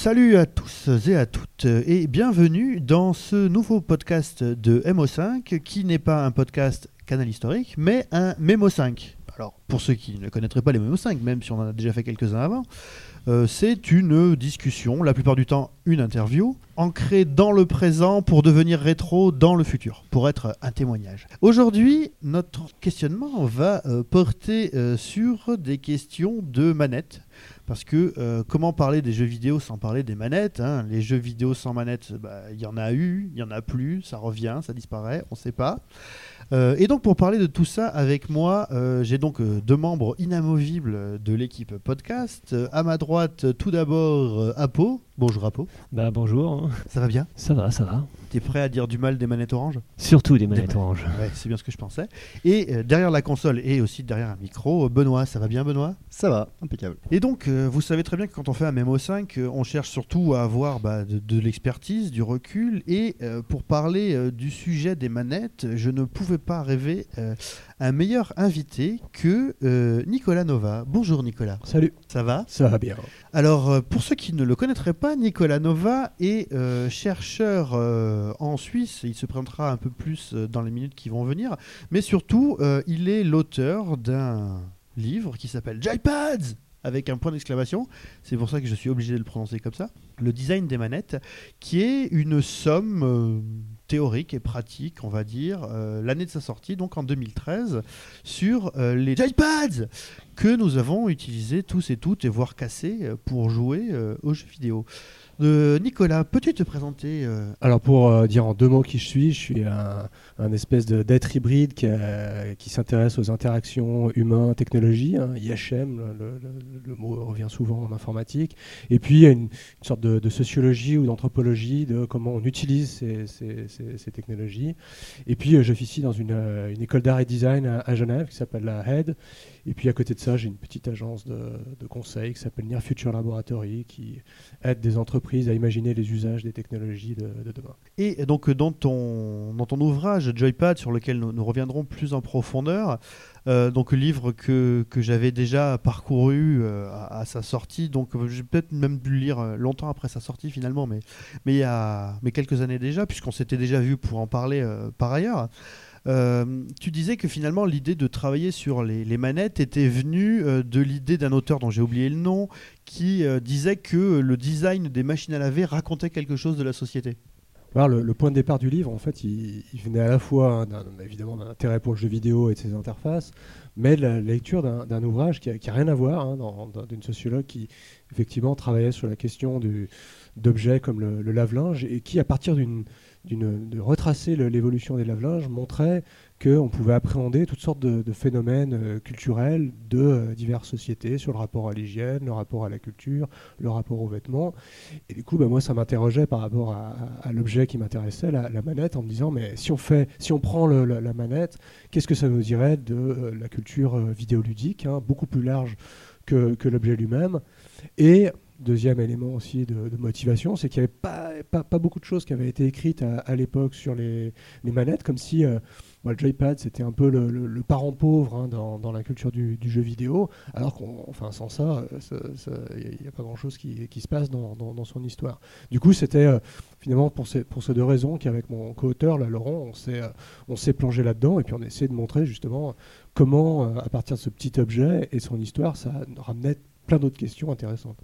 Salut à tous et à toutes et bienvenue dans ce nouveau podcast de MO5 qui n'est pas un podcast canal historique mais un Memo 5. Alors pour ceux qui ne connaîtraient pas les Memo 5, même si on en a déjà fait quelques-uns avant, euh, c'est une discussion, la plupart du temps une interview, ancrée dans le présent pour devenir rétro dans le futur, pour être un témoignage. Aujourd'hui, notre questionnement va euh, porter euh, sur des questions de manettes. Parce que comment parler des jeux vidéo sans parler des manettes hein? Les jeux vidéo sans manettes, bah, il y en a eu, il y en a plus, ça revient, ça disparaît, on ne sait pas. Et donc pour parler de tout ça avec moi, j'ai donc deux membres inamovibles de l'équipe podcast. à ma droite, tout d'abord, Apo. Bonjour Apo. Bah bonjour. Ça va bien? Ça va, ça va. T'es prêt à dire du mal des manettes oranges? Surtout des manettes oranges. Ouais, c'est bien ce que je pensais. Et euh, derrière la console et aussi derrière un micro, Benoît, ça va bien Benoît? Ça va, impeccable. Et donc, euh, vous savez très bien que quand on fait un MMO5, euh, on cherche surtout à avoir bah, de, l'expertise, du recul. Et pour parler du sujet des manettes, je ne pouvais pas rêver un meilleur invité que Nicolas Nova. Bonjour Nicolas. Salut. Ça va? Ça va bien. Alors, pour ceux qui ne le connaîtraient pas, Nicolas Nova est chercheur en Suisse. Il se présentera un peu plus dans les minutes qui vont venir. Mais surtout, il est l'auteur d'un livre qui s'appelle Joypads avec un point d'exclamation. C'est pour ça que je suis obligé de le prononcer comme ça. Le design des manettes, qui est une somme théorique et pratique, on va dire, l'année de sa sortie, donc en 2013, sur les joypads que nous avons utilisés tous et toutes, et voire cassés, pour jouer aux jeux vidéo. Nicolas, peux-tu te présenter euh Alors pour euh, dire en deux mots qui je suis, je suis un, espèce d'être hybride qui, qui s'intéresse aux interactions humains-technologie, hein, IHM, le, mot revient souvent en informatique, et puis une, une sorte de, sociologie ou d'anthropologie de comment on utilise ces, technologies. Et puis euh, j'officie dans une, une école d'art et design à, Genève qui s'appelle la HEAD, et puis à côté de ça j'ai une petite agence de, de conseil qui s'appelle Near Future Laboratory qui aide des entreprises à imaginer les usages des technologies de, demain. Et donc dans ton, dans ton ouvrage Joypad, sur lequel nous, reviendrons plus en profondeur, euh, donc livre que, que j'avais déjà parcouru euh, à, sa sortie, donc euh, j'ai peut-être même dû le lire longtemps après sa sortie finalement, mais, mais il y a mais quelques années déjà, puisqu'on s'était déjà vu pour en parler par ailleurs. Euh, tu disais que finalement l'idée de travailler sur les, manettes était venue euh, de l'idée d'un auteur dont j'ai oublié le nom, qui euh, disait que le design des machines à laver racontait quelque chose de la société. le, point de départ du livre, en fait, il, venait à la fois hein, évidemment d'un intérêt pour le jeu vidéo et ses interfaces, mais de la lecture d'un ouvrage qui n'a rien à voir, hein, d'une sociologue qui effectivement travaillait sur la question d'objets comme le lave-linge et qui, à partir d'une de retracer l'évolution des lave-linges montrait qu'on pouvait appréhender toutes sortes de, phénomènes euh, culturels de euh, diverses sociétés sur le rapport à l'hygiène, le rapport à la culture, le rapport aux vêtements. Et du coup, bah, moi, ça m'interrogeait par rapport à, l'objet qui m'intéressait, la, manette, en me disant, mais si on, fait, si on prend la, manette, qu'est-ce que ça nous dirait de euh, la culture vidéoludique, hein, beaucoup plus large que, que l'objet lui-même et Deuxième élément aussi de, motivation, c'est qu'il n'y avait pas, beaucoup de choses qui avaient été écrites à, l'époque sur les, manettes, comme si euh, le joypad c'était un peu le, parent pauvre hein, dans, la culture du, jeu vidéo, alors qu'enfin sans ça, il n'y a, pas grand-chose qui, se passe dans, son histoire. Du coup, c'était euh, finalement pour ces, deux raisons qu'avec mon co-auteur, Laurent, euh, on s'est plongé là-dedans et puis on essaie de montrer justement comment, à partir de ce petit objet et son histoire, ça ramenait plein d'autres questions intéressantes.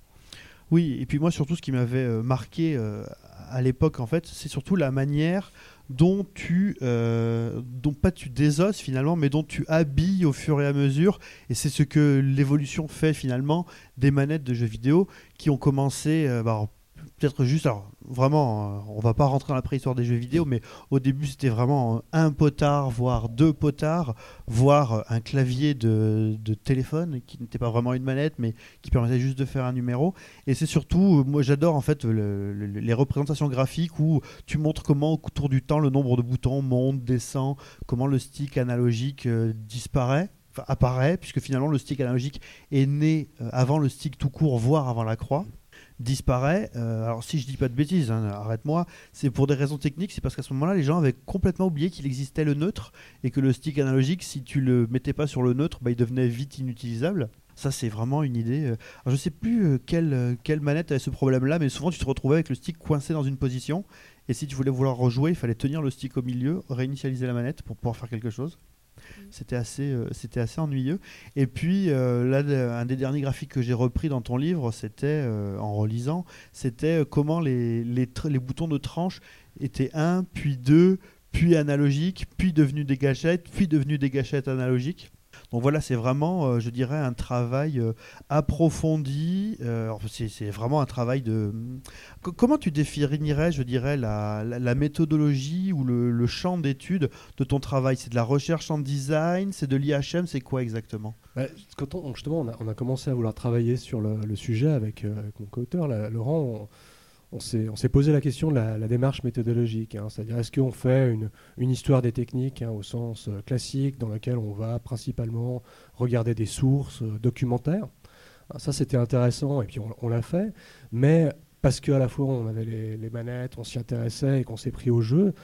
Oui, et puis moi surtout ce qui m'avait euh, marqué euh, à l'époque en fait, c'est surtout la manière dont tu, euh, dont pas tu désosses finalement, mais dont tu habilles au fur et à mesure. Et c'est ce que l'évolution fait finalement des manettes de jeux vidéo qui ont commencé, bah, peut-être juste, alors vraiment, euh, on va pas rentrer dans la préhistoire des jeux vidéo, mais au début c'était vraiment un potard, voire deux potards, voire un clavier de, téléphone qui n'était pas vraiment une manette, mais qui permettait juste de faire un numéro. Et c'est surtout, euh, moi j'adore en fait les représentations graphiques où tu montres comment au cours du temps le nombre de boutons monte, descend, comment le stick analogique euh, disparaît apparaît, puisque finalement le stick analogique est né avant le stick tout court, voire avant la croix disparaît. Euh, alors si je dis pas de bêtises, hein, arrête-moi, c'est pour des raisons techniques, c'est parce qu'à ce moment-là, les gens avaient complètement oublié qu'il existait le neutre et que le stick analogique, si tu le mettais pas sur le neutre, bah, il devenait vite inutilisable. Ça, c'est vraiment une idée. euh. Alors, je sais plus euh, quelle, quelle manette avait ce problème-là, mais souvent tu te retrouvais avec le stick coincé dans une position. Et si tu voulais vouloir rejouer, il fallait tenir le stick au milieu, réinitialiser la manette pour pouvoir faire quelque chose. C'était assez, euh, c'était assez ennuyeux. Et puis, euh, là, un des derniers graphiques que j'ai repris dans ton livre, c'était, euh, en relisant, c'était comment les, les boutons de tranche étaient 1, puis 2, puis analogiques, puis devenus des gâchettes, puis devenus des gâchettes analogiques. Donc voilà, c'est vraiment, euh, je dirais, un travail euh, approfondi. euh, c'est, vraiment un travail de... Co- comment tu définirais, je dirais, la, méthodologie ou le, champ d'étude de ton travail? C'est de la recherche en design? C'est de l'IHM C'est quoi exactement? Bah, quand on, justement, on a, commencé à vouloir travailler sur le, sujet avec, mon co-auteur, Laurent, on s'est posé la question de la, démarche méthodologique. hein. C'est-à-dire, est-ce qu'on fait une, histoire des techniques hein, au sens euh, classique, dans laquelle on va principalement regarder des sources euh, documentaires? Ah, Ça, c'était intéressant, et puis on, l'a fait. Mais parce qu'à la fois, on avait les, manettes, on s'y intéressait, et qu'on s'est pris au jeu,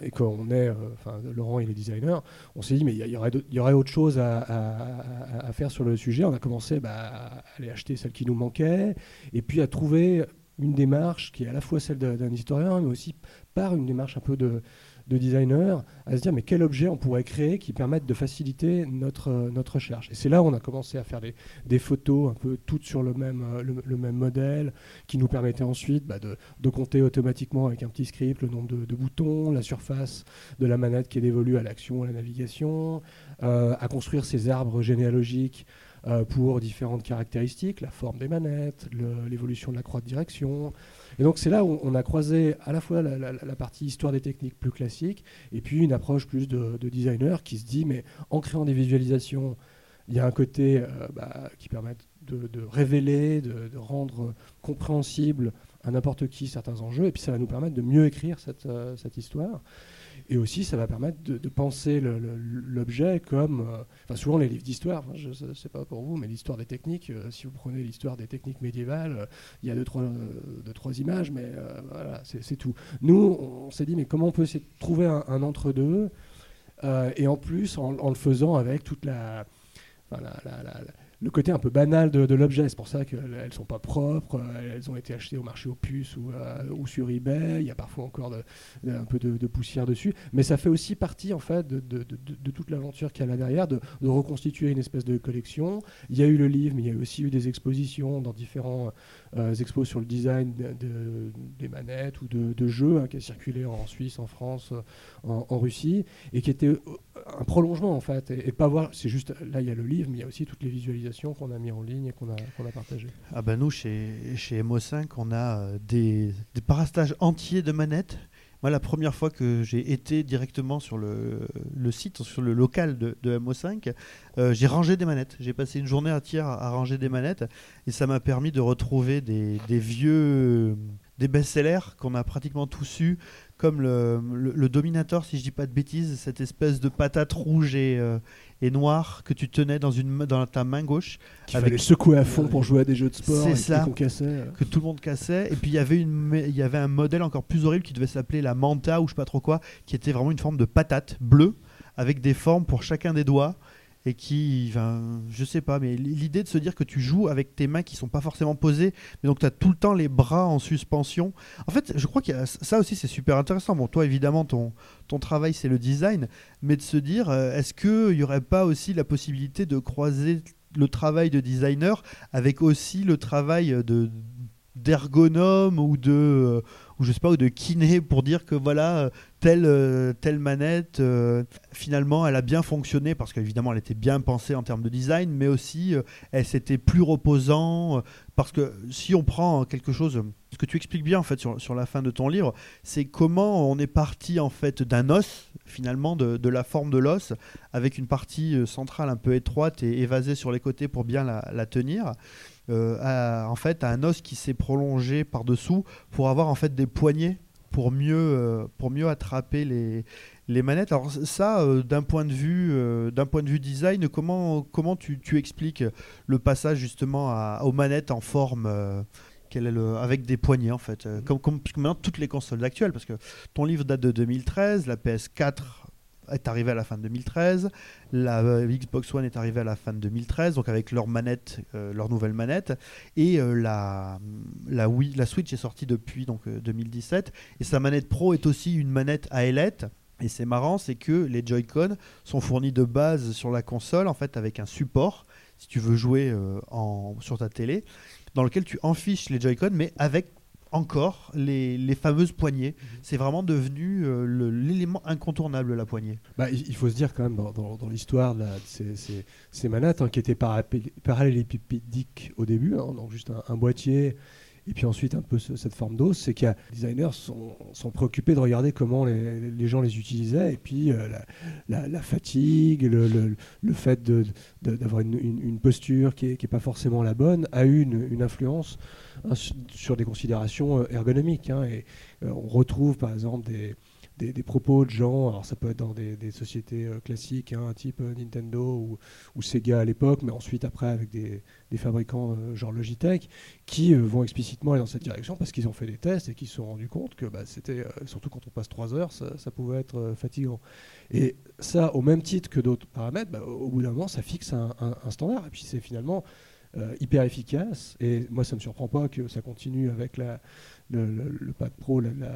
et qu'on est, euh, enfin, Laurent, il est designer, on s'est dit, mais il y, aurait, autre chose à, faire sur le sujet. On a commencé bah, à aller acheter celle qui nous manquait, et puis à trouver une démarche qui est à la fois celle d'un historien, mais aussi par une démarche un peu de, de designer, à se dire, mais quel objet on pourrait créer qui permette de faciliter notre, euh, notre recherche? Et c'est là où on a commencé à faire des, des photos un peu toutes sur le même, euh, le, même modèle, qui nous permettait ensuite bah, de, de compter automatiquement avec un petit script le nombre de, de boutons, la surface de la manette qui est dévolue à l'action, à la navigation, euh, à construire ces arbres généalogiques euh, pour différentes caractéristiques, la forme des manettes, l'évolution de la croix de direction. Et donc c'est là où on a croisé à la fois la, partie histoire des techniques plus classique et puis une approche plus de, de designer qui se dit mais en créant des visualisations, il y a un côté euh, bah, qui permet de, révéler, de, rendre compréhensible à n'importe qui certains enjeux, et puis ça va nous permettre de mieux écrire cette, euh, cette histoire. Et aussi, ça va permettre de, penser l'objet comme. euh, Enfin, souvent, les livres d'histoire, je ne sais pas pour vous, mais l'histoire des techniques, euh, si vous prenez l'histoire des techniques médiévales, euh, il y a deux, trois, images, mais voilà, c'est tout. Nous, on s'est dit, mais comment on peut trouver un, entre-deux Et en plus, en, le faisant avec toute la- le côté un peu banal de, l'objet, c'est pour ça qu'elles ne sont pas propres, euh, elles ont été achetées au marché aux euh, ou sur eBay, il y a parfois encore un peu de, poussière dessus, mais ça fait aussi partie en fait de, toute l'aventure qu'il y a là derrière, de, reconstituer une espèce de collection. Il y a eu le livre, mais il y a aussi eu des expositions dans différents euh, expos sur le design de- de- des manettes ou de, jeux hein, qui a circulé en Suisse, en France, en, Russie, et qui était un prolongement en fait, et pas voir, c'est juste, là il y a le livre, mais il y a aussi toutes les visualisations qu'on a mis en ligne et qu'on a, qu'on a partagées. Ah bah nous, chez, chez MO5, on a euh, des, des parastages entiers de manettes. Moi, la première fois que j'ai été directement sur le, le site, sur le local de, de MO5, euh, j'ai rangé des manettes. J'ai passé une journée entière à, à ranger des manettes et ça m'a permis de retrouver des, des vieux, des best-sellers qu'on a pratiquement tous eu, comme le, le- le Dominator, si je dis pas de bêtises, cette espèce de patate rouge et, euh, et noire que tu tenais dans, une, dans ta main gauche Qu'il Avec- fallait secouer à fond pour jouer à des jeux de sport, C'est et ça. qu'on cassait. euh. que tout le monde cassait. Et puis il y avait une, il y avait un modèle encore plus horrible qui devait s'appeler la Manta ou je sais pas trop quoi, qui était vraiment une forme de patate bleue avec des formes pour chacun des doigts et qui, enfin, je sais pas, mais l'idée de se dire que tu joues avec tes mains qui sont pas forcément posées, mais donc tu as tout le temps les bras en suspension. En fait, je crois que ça aussi c'est super intéressant. Bon, toi évidemment ton ton travail c'est le design, mais de se dire euh, est-ce qu'il y aurait pas aussi la possibilité de croiser le travail de designer avec aussi le travail de d'ergonome ou de euh, ou je sais pas ou de kiné pour dire que voilà euh, telle euh, telle manette finalement elle a bien fonctionné parce qu'évidemment elle était bien pensée en termes de design mais aussi elle c'était plus reposant parce que si on prend quelque chose ce que tu expliques bien en fait sur, sur la fin de ton livre c'est comment on est parti en fait d'un os finalement de, de la forme de l'os avec une partie centrale un peu étroite et évasée sur les côtés pour bien la, tenir à, en fait à un os qui s'est prolongé par dessous pour avoir en fait des poignées pour mieux euh, pour mieux attraper les, les manettes. Alors ça euh, d'un point de vue euh, d'un point de vue design comment comment tu, tu expliques le passage justement aux manettes en forme euh, est le, avec des poignées en fait euh, comme, comme maintenant toutes les consoles actuelles parce que ton livre date de 2013 la PS4 est arrivée à la fin de 2013, la euh, Xbox One est arrivée à la fin de 2013, donc avec leur manette, euh, leur nouvelle manette, et euh, la, la, Wii, la Switch est sortie depuis donc, euh, 2017, et sa manette Pro est aussi une manette à ailette. Et c'est marrant, c'est que les Joy-Con sont fournis de base sur la console, en fait, avec un support, si tu veux jouer en, sur ta télé, dans lequel tu enfiches les Joy-Con, mais avec encore les, les fameuses poignées. C'est vraiment devenu euh, l'élément incontournable, la poignée. Bah, il faut se dire quand même dans, dans- dans l'histoire ces, ces- manettes hein, qui étaient parallélépipédiques au début, hein, donc juste un, un boîtier et puis ensuite un peu ce- cette forme d'os, c'est que les designers sont, sont préoccupés de regarder comment les, gens les utilisaient et puis euh, la, fatigue, le, fait d'avoir une, posture qui n'est pas forcément la bonne a eu une, influence hein, sur- sur des considérations euh, ergonomiques. hein, et euh, on retrouve par exemple des, des, propos de gens, alors ça peut être dans des, sociétés euh, classiques, hein, type euh, Nintendo ou, Sega à l'époque, mais ensuite après avec des, fabricants euh, genre Logitech, qui vont explicitement aller dans cette direction parce qu'ils ont fait des tests et qu'ils se sont rendus compte que bah, c'était, surtout quand on passe 3 heures, ça, pouvait être fatigant. Et ça, au même titre que d'autres paramètres, bah, au bout d'un moment, ça fixe un, standard. Et puis c'est finalement hyper efficace. Et moi, ça me surprend pas que ça continue avec la, le, le- le pad pro, la, la-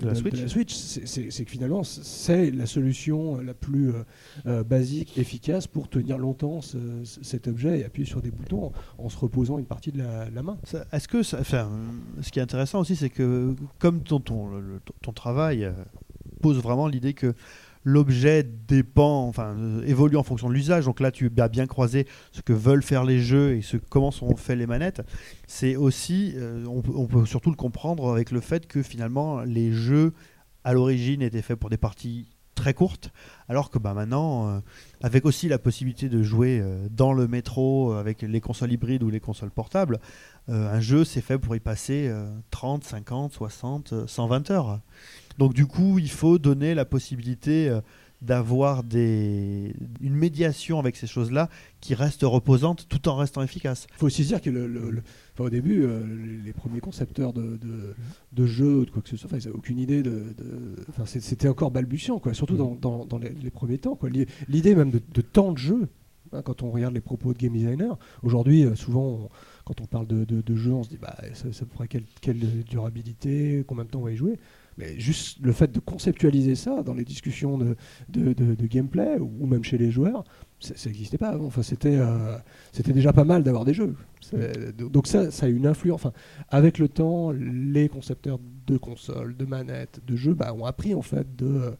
La de- Switch. de la Switch. C'est que finalement, c'est la solution la plus euh, euh, basique, efficace pour tenir longtemps ce- ce- cet objet et appuyer sur des boutons en se reposant une partie de la, la main. Est-ce que, ça, enfin, euh, ce qui est intéressant aussi, c'est que comme ton, travail euh, pose vraiment l'idée que l'objet dépend, enfin, euh, évolue en fonction de l'usage. Donc là, tu as bien croisé ce que veulent faire les jeux et ce, comment sont faites les manettes. C'est aussi, euh, on, peut, surtout le comprendre avec le fait que finalement, les jeux à l'origine étaient faits pour des parties très courtes, alors que bah, maintenant, euh, avec aussi la possibilité de jouer dans le métro avec les consoles hybrides ou les consoles portables, un jeu c'est fait pour y passer euh, 30, 50, 60, euh, 120 heures. Donc du coup, il faut donner la possibilité euh, d'avoir des... une médiation avec ces choses-là qui reste reposante tout en restant efficace. Il faut aussi dire que le, le- le- enfin, au début, euh, les, premiers concepteurs de, de, de jeux ou de quoi que ce soit, ils n'avaient aucune idée de. de- enfin, c'était encore balbutiant, quoi, surtout dans, dans- dans les, les premiers temps. L'idée même de, de temps de jeu, hein, quand on regarde les propos de game designer, aujourd'hui, euh, souvent, on- quand on parle de, de, jeux, on se dit bah, ça, ça quelle, durabilité, combien de temps on va y jouer. Mais juste le fait de conceptualiser ça dans les discussions de, gameplay ou même chez les joueurs, ça n'existait pas. Enfin, euh, c'était déjà pas mal d'avoir des jeux. C'est- Donc ça, ça a une influence. Enfin, avec le temps, les concepteurs de consoles, de manettes, de jeux, bah, ont appris en fait de,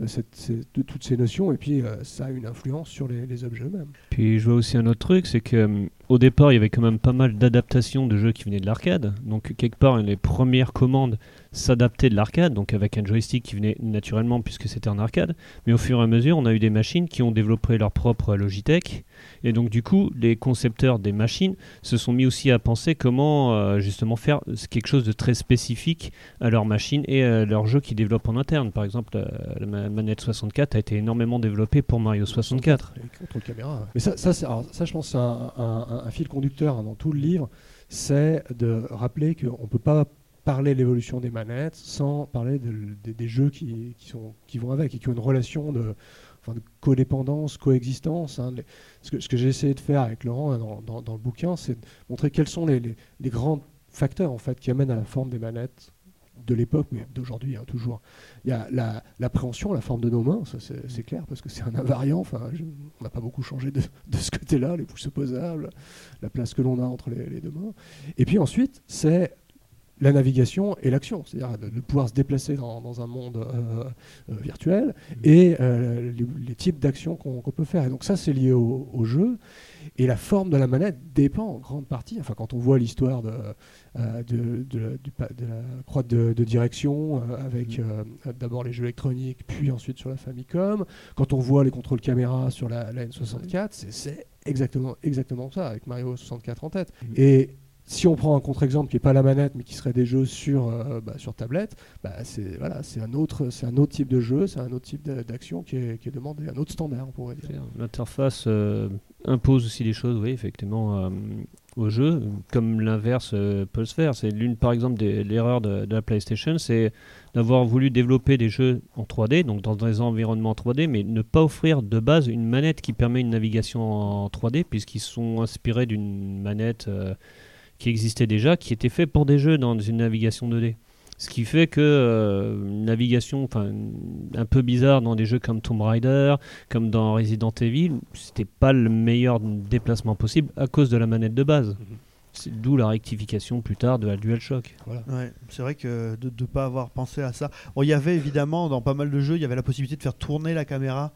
euh, toutes ces notions et puis euh, ça a une influence sur les, objets eux-mêmes. Puis je vois aussi un autre truc, c'est que au départ, il y avait quand même pas mal d'adaptations de jeux qui venaient de l'arcade. Donc quelque part, les premières commandes s'adaptaient de l'arcade, donc avec un joystick qui venait naturellement puisque c'était en arcade. Mais au fur et à mesure, on a eu des machines qui ont développé leur propre Logitech. Et donc du coup, les concepteurs des machines se sont mis aussi à penser comment euh, justement faire quelque chose de très spécifique à leurs machines et à leurs jeux qu'ils développent en interne. Par exemple, euh, la ma- manette 64 a été énormément développée pour Mario 64. Avec contrôle caméra. Mais ça, ça, alors, ça je pense, c'est un, un- un fil conducteur hein, dans tout le livre, c'est de rappeler qu'on ne peut pas parler de l'évolution des manettes sans parler de- de- des jeux qui, qui sont, qui vont avec et qui ont une relation de, enfin, de codépendance, coexistence. hein. Ce que, ce que j'ai essayé de faire avec Laurent hein, dans, dans- le bouquin, c'est de montrer quels sont les, les- grands facteurs en fait, qui amènent à la forme des manettes de l'époque, mais d'aujourd'hui hein, toujours. Il y a la- l'appréhension, la, forme de nos mains, c'est clair, parce que c'est un invariant. Enfin, on n'a pas beaucoup changé de, de ce côté-là, les pouces opposables, la place que l'on a entre les deux mains. Et puis ensuite, c'est la navigation et l'action, c'est-à-dire de, de pouvoir se déplacer dans, dans un monde euh, euh, virtuel et euh, les, les types d'actions qu'on peut faire. Et donc ça, c'est lié au, au jeu. Et la forme de la manette dépend en grande partie. Enfin, quand on voit l'histoire de, euh, de, de la, croix de, direction avec euh, d'abord les jeux électroniques, puis ensuite sur la Famicom, quand on voit les contrôles caméra sur la, la N64, c'est- exactement, exactement ça, avec Mario 64 en tête. Mhm. Et si on prend un contre-exemple qui n'est pas la manette, mais qui serait des jeux sur, euh, bah, sur tablette, bah, c'est voilà, un, autre- un autre type de jeu, c'est un autre type d'a- d'action qui est, demandé, un autre standard, on pourrait dire. L'interface euh, impose aussi des choses, oui, effectivement. euh, au jeu, comme l'inverse peut se faire. C'est l'une, par exemple, des l'erreur de, de la PlayStation, c'est d'avoir voulu développer des jeux en 3D, donc dans des environnements 3D, mais ne pas offrir de base une manette qui permet une navigation en 3D, puisqu'ils sont inspirés d'une manette qui existait déjà, qui était faite pour des jeux dans une navigation 2D. Ce qui fait que euh, une navigation enfin, un peu bizarre dans des jeux comme Tomb Raider, comme dans Resident Evil, c'était pas le meilleur déplacement possible à cause de la manette de base. C'est d'où la rectification plus tard de la DualShock. Ouais, c'est vrai que de ne pas avoir pensé à ça. Bon, il y avait évidemment dans pas mal de jeux, il y avait la possibilité de faire tourner la caméra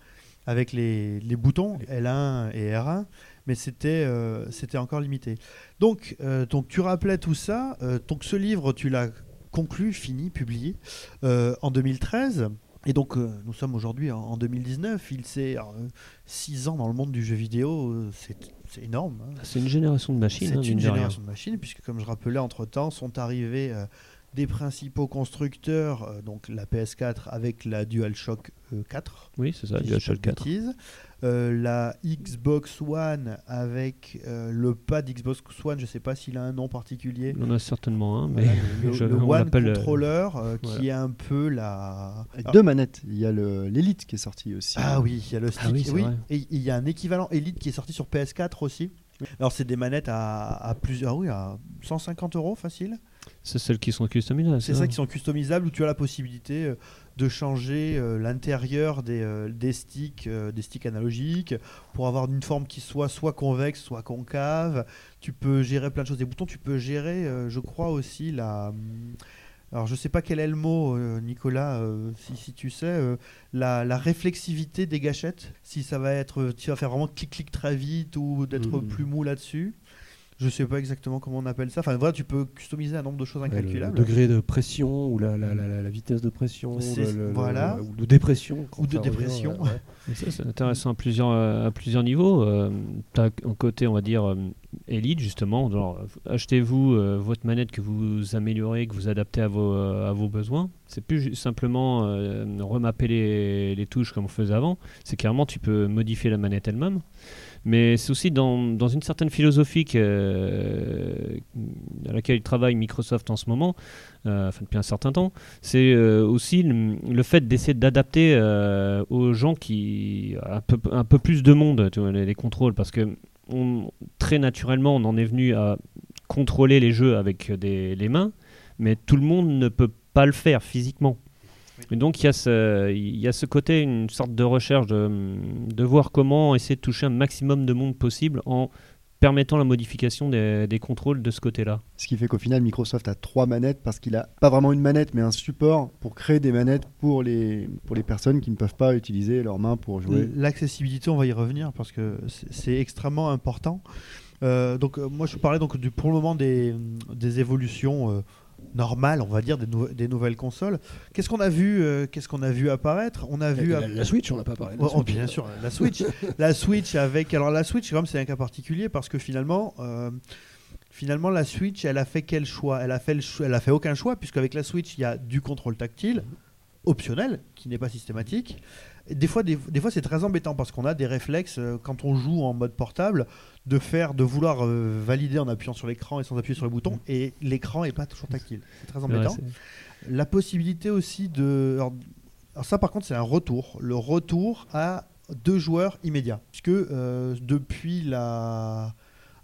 avec les, les boutons L1 et R1, mais c'était euh, c'était encore limité. Donc, euh, donc tu rappelais tout ça. euh, donc ce livre, tu l'as conclu, fini, publié en 2013. Et donc euh, nous sommes aujourd'hui en, en 2019. Il s'est 6 ans dans le monde du jeu vidéo, euh, c'est c'est énorme. hein. C'est une génération de machines. C'est hein, une de rien. génération de machines, puisque comme je rappelais, entre-temps, sont arrivés des principaux constructeurs, donc la PS4 avec la DualShock euh, 4, Oui, c'est ça, DualShock de 4. bêtises, euh, la Xbox One avec euh, le pad Xbox One, je ne sais pas s'il a un nom particulier. On en a certainement un, mais Voilà, le, je- le on One euh, Controller, euh, qui est un peu la... Ah. deux manettes. Il y a le- l'Elite qui est sorti aussi. Ah oui, il y a le stick. Ah oui, vrai. Et il y a un équivalent Elite qui est sorti sur PS4 aussi. Alors c'est des manettes à, à plusieurs, ah oui, à 150 euros facile. c'est celles qui sont customisables. C'est ça qui sont customisables où tu as la possibilité euh, de changer euh, l'intérieur des, euh, des sticks, euh, des sticks analogiques pour avoir une forme qui soit soit convexe, soit concave. Tu peux gérer plein de choses des boutons. Tu peux gérer, je crois aussi la. hum, Alors je sais pas quel est le mot, Nicolas, si, si tu sais, la, la réflexivité des gâchettes. Si ça va être, tu vas faire vraiment clic-clic très vite ou d'être Mhm. plus mou là-dessus. Je sais pas exactement comment on appelle ça. Enfin voilà, tu peux customiser un nombre de choses Ouais, le- incalculables. Le degré de pression ou la, la, la, la- la vitesse de pression, le- le- voilà. le- ou de dépression. Ou de revient, dépression. ouais, ça, c'est intéressant à plusieurs, euh, à plusieurs niveaux. Euh, tu as un côté, on va dire, euh, élite, justement. Genre, achetez-vous euh, votre manette que vous améliorez, que vous adaptez à vos, à vos besoins. C'est plus simplement euh, remapper les, les touches comme on faisait avant. C'est carrément, tu peux modifier la manette elle-même. Mais c'est aussi dans, dans une certaine philosophie euh, à laquelle il travaille Microsoft en ce moment, euh, enfin depuis un certain temps, c'est euh, aussi le, fait d'essayer d'adapter aux gens qui un peu, un peu plus de monde les contrôles. Parce que on- très naturellement on en est venu à contrôler les jeux avec des, les mains mais tout le monde ne peut pas le faire physiquement et donc il y, a ce, il y a ce côté une sorte de recherche de, de voir comment essayer de toucher un maximum de monde possible en permettant la modification des, des contrôles de ce côté-là. Ce qui fait qu'au final, Microsoft a trois manettes parce qu'il a pas vraiment une manette, mais un support pour créer des manettes pour les, pour les personnes qui ne peuvent pas utiliser leurs mains pour jouer. L'accessibilité, on va y revenir parce que c'est- c'est extrêmement important. Euh, donc euh, moi je parlais donc du, pour le moment des, des évolutions euh, normales, on va dire, des, nou- des nouvelles consoles. Qu'est-ce qu'on a vu euh, Qu'est-ce qu'on a vu apparaître? On a vu la, Switch, on n'a pas parlé. Oh, oh, bien sûr, la Switch. la Switch avec. Alors la Switch, c'est un cas particulier parce que finalement, euh, finalement la Switch, elle a fait quel choix? Elle a fait le cho- elle a fait aucun choix puisqu'avec la Switch, il y a du contrôle tactile optionnel qui n'est pas systématique. Des fois, des, des fois, c'est très embêtant parce qu'on a des réflexes euh, quand on joue en mode portable de faire, de vouloir euh, valider en appuyant sur l'écran et sans appuyer sur le bouton et l'écran est pas toujours tactile. C'est très embêtant. Ouais, La possibilité aussi de. Alors, alors ça, par contre, c'est un retour. Le retour à deux joueurs immédiats. Puisque euh, depuis la.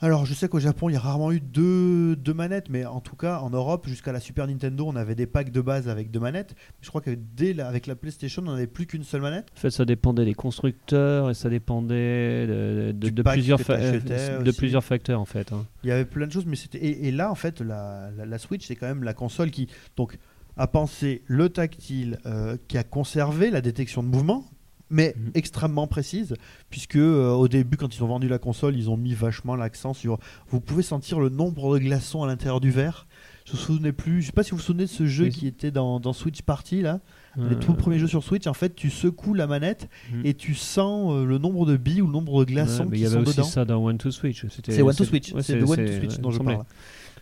Alors, je sais qu'au Japon, il y a rarement eu deux, deux manettes, mais en tout cas, en Europe, jusqu'à la Super Nintendo, on avait des packs de base avec deux manettes. Je crois que dès la- avec la PlayStation, on n'avait plus qu'une seule manette. En fait, ça dépendait des constructeurs et ça dépendait de, plusieurs, fa- euh, de plusieurs facteurs en fait. hein. Il y avait plein de choses, mais c'était. Et, et là, en fait, la, la- la Switch, c'est quand même la console qui donc a pensé le tactile, euh, qui a conservé la détection de mouvement, mais Mhm. extrêmement précise, puisque euh, au début, quand ils ont vendu la console, ils ont mis vachement l'accent sur. Vous pouvez sentir le nombre de glaçons à l'intérieur du verre. Je me souvenais plus. Je sais pas si vous vous souvenez de ce jeu Oui. qui était dans, dans Switch Party là, les Euh, tout premiers jeux sur Switch. En fait, tu secoues la manette Mhm. et tu sens euh, le nombre de billes ou le nombre de glaçons Ouais, mais il qui y avait sont aussi dedans. ça dans One to Switch. C'est One to Switch, ouais, c'est de One to Switch ouais, dont il je parle.